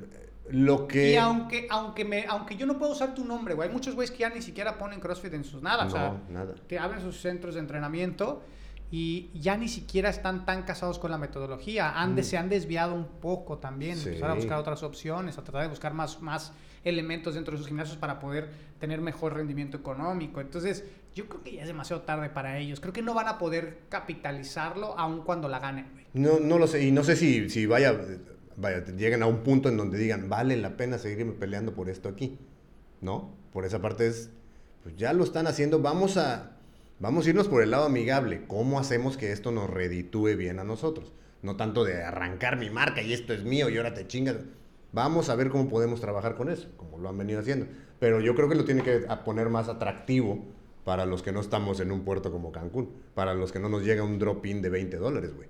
lo que... Y aunque, aunque, me, aunque yo no puedo usar tu nombre, güey, hay muchos güeyes que ya ni siquiera ponen CrossFit en sus nada, o sea, No, nada. te abren sus centros de entrenamiento y ya ni siquiera están tan casados con la metodología. Han de- Mm. Se han desviado un poco también, Sí. empezar a buscar otras opciones, a tratar de buscar más, más elementos dentro de sus gimnasios para poder tener mejor rendimiento económico. Entonces, yo creo que ya es demasiado tarde para ellos. Creo que no van a poder capitalizarlo aun cuando la ganen, güey. No, no lo sé, y no sé si, si vaya, vaya, lleguen a un punto en donde digan, vale la pena seguirme peleando por esto aquí, ¿no? Por esa parte es, pues ya lo están haciendo, vamos a, vamos a irnos por el lado amigable, ¿cómo hacemos que esto nos reditúe bien a nosotros? No tanto de arrancar mi marca y esto es mío y ahora te chingas. Vamos a ver cómo podemos trabajar con eso, como lo han venido haciendo. Pero yo creo que lo tiene que poner más atractivo para los que no estamos en un puerto como Cancún, para los que no nos llega un drop-in de 20 dólares, güey.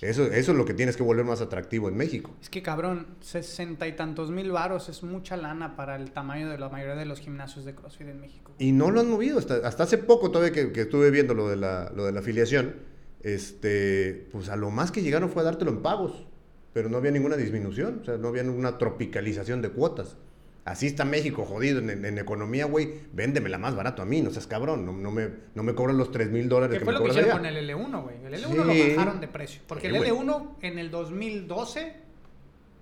Eso, eso es lo que tienes que volver más atractivo en México. Es que cabrón, sesenta y tantos mil varos es mucha lana para el tamaño de la mayoría de los gimnasios de CrossFit en México. Y no lo han movido. Hasta, hasta hace poco, todavía que, que estuve viendo lo de, la, lo de la afiliación, este, pues a lo más que llegaron fue a dártelo en pagos. Pero no había ninguna disminución. O sea, no había ninguna tropicalización de cuotas. Así está México, jodido en, en economía, güey. Véndemela más barato a mí, no seas cabrón. No, no me, no me cobran los 3 mil dólares Que que fue me lo que hicieron allá. con el L1, güey. El L1 Sí. lo bajaron de precio. Porque Sí, el güey. L1 en el 2012,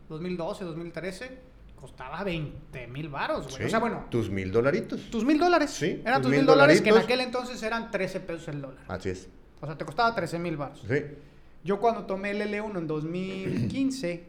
2012, 2013, costaba 20 mil varos, güey. Sí, O sea, bueno, Tus mil dolaritos. tus mil dólares. Sí, Eran tus mil dólares que en aquel entonces eran 13 pesos el dólar. Así es. O sea, te costaba 13 mil varos. Sí. Yo cuando tomé el L1 en 2015,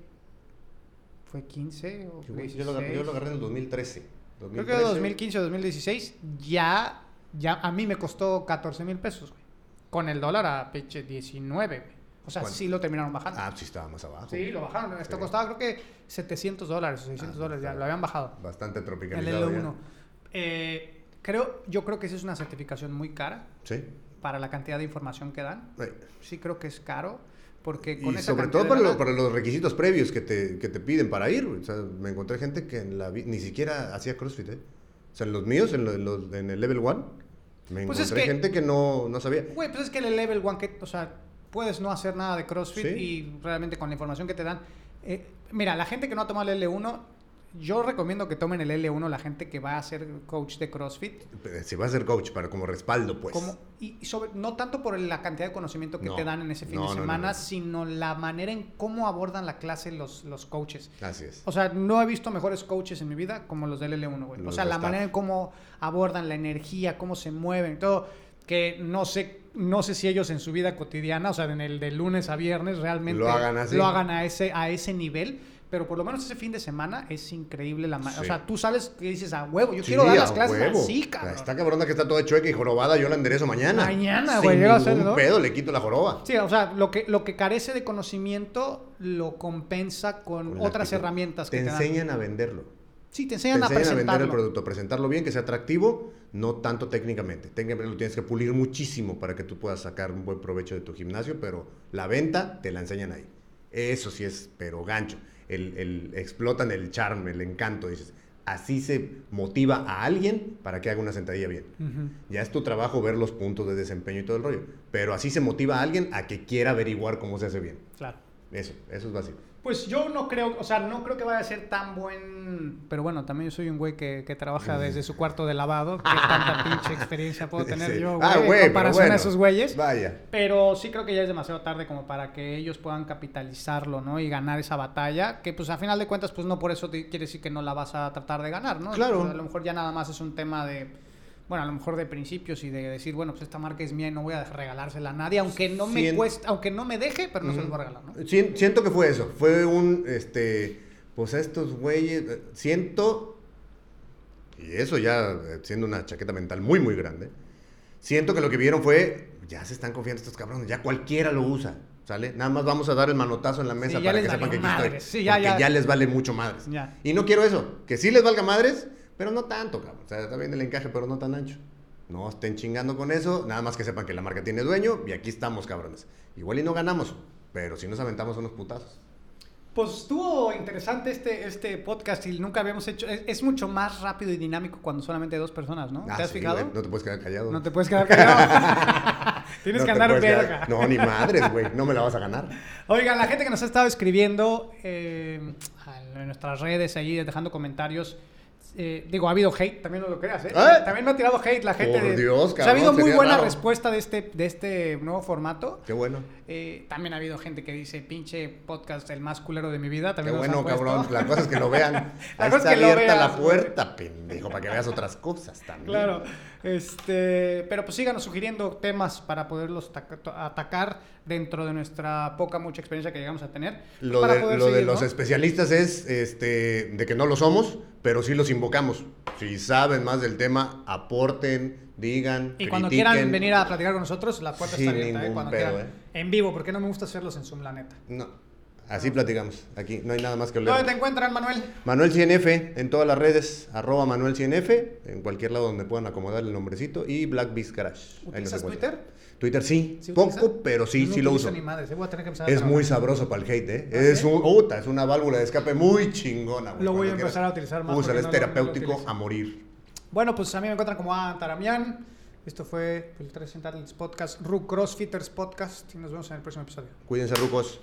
¿fue 15 o Yo, 16? yo lo, agarré, yo lo agarré en el 2013. Creo que 2015 o 2016 ya ya a mí me costó 14 mil pesos, güey. Con el dólar a peche 19, güey. O sea, ¿Cuánto? sí lo terminaron bajando. Ah, sí estaba más abajo. sí, lo bajaron. Esto Sí. costaba creo que 700 dólares o 600 Ah, dólares, ya lo habían bajado. Bastante El tropicalizado. L1. ya. Eh, creo, yo creo que esa es una certificación muy cara Sí. para la cantidad de información que dan. Ay. Sí creo que es caro porque con Y esa sobre todo para, lo- para los requisitos previos que te, que te piden para ir. O sea, me encontré gente que en la ni siquiera hacía CrossFit, ¿eh? O sea, en los míos, en, lo- en los- en el Level 1, me Pues es encontré que- gente que no, no sabía. Güey, pues es que el level one que, o sea, puedes no hacer nada de CrossFit Sí. y realmente con la información que te dan. eh, mira, la gente que no ha tomado el L1, yo recomiendo que tomen el L1 la gente que va a ser coach de CrossFit. Si va a ser coach, para como respaldo, pues. Como, y sobre, no tanto por la cantidad de conocimiento que No. te dan en ese fin No, de semana, no. sino la manera en cómo abordan la clase los, los coaches. Así es. O sea, no he visto mejores coaches en mi vida como los del L1, güey. O sea, la manera en cómo abordan la energía, cómo se mueven, todo. Que no sé, no sé si ellos en su vida cotidiana, o sea, en el de lunes a viernes, realmente Lo hagan así. lo hagan a ese, a ese nivel. Pero por lo menos ese fin de semana es increíble la ma- O Sí. sea, tú sales y dices, a huevo, yo Sí, quiero dar a las clases huevo. así, cabrón. Está cabrona que está toda chueca y jorobada, yo la enderezo mañana. Mañana, Sin güey, a ser, ningún ¿no? pedo, le quito la joroba. Sí, o sea, lo que, lo que carece de conocimiento lo compensa con, otras actitud. herramientas que Te te, dan. enseñan a venderlo. Sí, te Te enseñan, enseñan a a vender el producto, a presentarlo bien, que sea atractivo, no tanto técnicamente. Técnicamente lo tienes que pulir muchísimo para que tú puedas sacar un buen provecho de tu gimnasio, pero la venta te la enseñan ahí. Eso sí es, pero gancho. El, el- explotan el charme, el encanto. Dices, así se motiva a alguien para que haga una sentadilla bien. Ya es tu trabajo ver los puntos de desempeño y todo el rollo. Pero así se motiva a alguien a que quiera averiguar cómo se hace bien. Claro. Eso, eso es básico. Pues yo no creo, o sea, no creo que vaya a ser tan buen. Pero bueno, también yo soy un güey que, que trabaja desde su cuarto de lavado. ¿Qué tanta pinche experiencia puedo tener Sí. yo, güey? Ah, en güey, comparación a esos güeyes. Vaya. Pero sí creo que ya es demasiado tarde como para que ellos puedan capitalizarlo, ¿no? Y ganar esa batalla. Que pues a final de cuentas, pues no por eso te- quiere decir que no la vas a tratar de ganar, ¿no? Claro. Pues, a lo mejor ya nada más es un tema de. Bueno, a lo mejor de principios y de decir, bueno, pues esta marca es mía y no voy a regalársela a nadie, aunque no me cueste, aunque no me deje, pero no se los Ujú. voy a regalar, ¿no? Sien- Siento que fue eso. Fue un, este, pues a estos güeyes, siento, y eso ya eh, siendo una chaqueta mental muy, muy grande, siento que lo que vieron fue, ya se están confiando estos cabrones, ya cualquiera lo usa, ¿sale? Nada más vamos a dar el manotazo en la mesa Sí, ya para que sepan que aquí madres. estoy. Sí, ya, porque ya. les vale mucho madres. Ya. Y no quiero eso, que sí les valga madres, pero no tanto, cabrón. O sea, está bien el encaje, pero no tan ancho. No estén chingando con eso, nada más que sepan que la marca tiene dueño y aquí estamos, cabrones. Igual y no ganamos, pero si nos aventamos unos putazos. Pues estuvo interesante este, este podcast y nunca habíamos hecho. Es, es mucho más rápido y dinámico cuando solamente hay dos personas, ¿no? Ah, ¿Te has sí, fijado? güey, no te puedes quedar callado. No te puedes quedar callado. Tienes No que andar verga. No, ni madres, güey. No me la vas a ganar. Oigan, la gente que nos ha estado escribiendo eh, en nuestras redes, ahí dejando comentarios. Eh, digo, ha habido hate, también no lo creas, ¿eh? ¿Eh? También me ha tirado hate la gente. Por de- Dios, O sea, ha cabrón, habido muy buena raro. respuesta de este, de este nuevo formato. Qué bueno. Eh, también ha habido gente que dice, pinche podcast, el más culero de mi vida. Qué También nos bueno, cabrón. La cosa es que lo vean. La Ahí cosa está es que lo abierta la veas, puerta, pendejo, para que veas otras cosas también. Claro, este, pero pues síganos sugiriendo temas para poderlos taca- atacar dentro de nuestra poca mucha experiencia que llegamos a tener. Lo, para de, poder lo de seguir, los ¿no? especialistas es este, de que no lo somos, pero sí los invocamos. Si saben más del tema, aporten, digan. Y cuando quieran venir a platicar con nosotros, la puerta Sin está abierta, ¿eh? Cuando pedo, quieran. En vivo, porque no me gusta hacerlos en Zoom, la neta. No, así platicamos. Aquí no hay nada más que ¿Dónde hablar. te encuentran, Manuel? Manuel CNF en todas las redes, arroba Manuel CNF, en cualquier lado donde puedan acomodar el nombrecito, y Black Beast Garage. ¿Utilizas. Twitter? Twitter sí, ¿Sí poco, utilizas? pero sí, no sí lo uso. Ni madres, eh, voy a tener que empezar a Es muy sabroso para el hate, ¿eh? ¿Ah, es, sí? un, es una válvula de escape muy chingona, güey. Lo voy a empezar a utilizar más Úsala, es no terapéutico a morir. Bueno, pues a mí me encuentran como a Taramian. Esto fue el 3 Podcast, RU Crossfitters Podcast. Y nos vemos en el próximo episodio. Cuídense, rucos.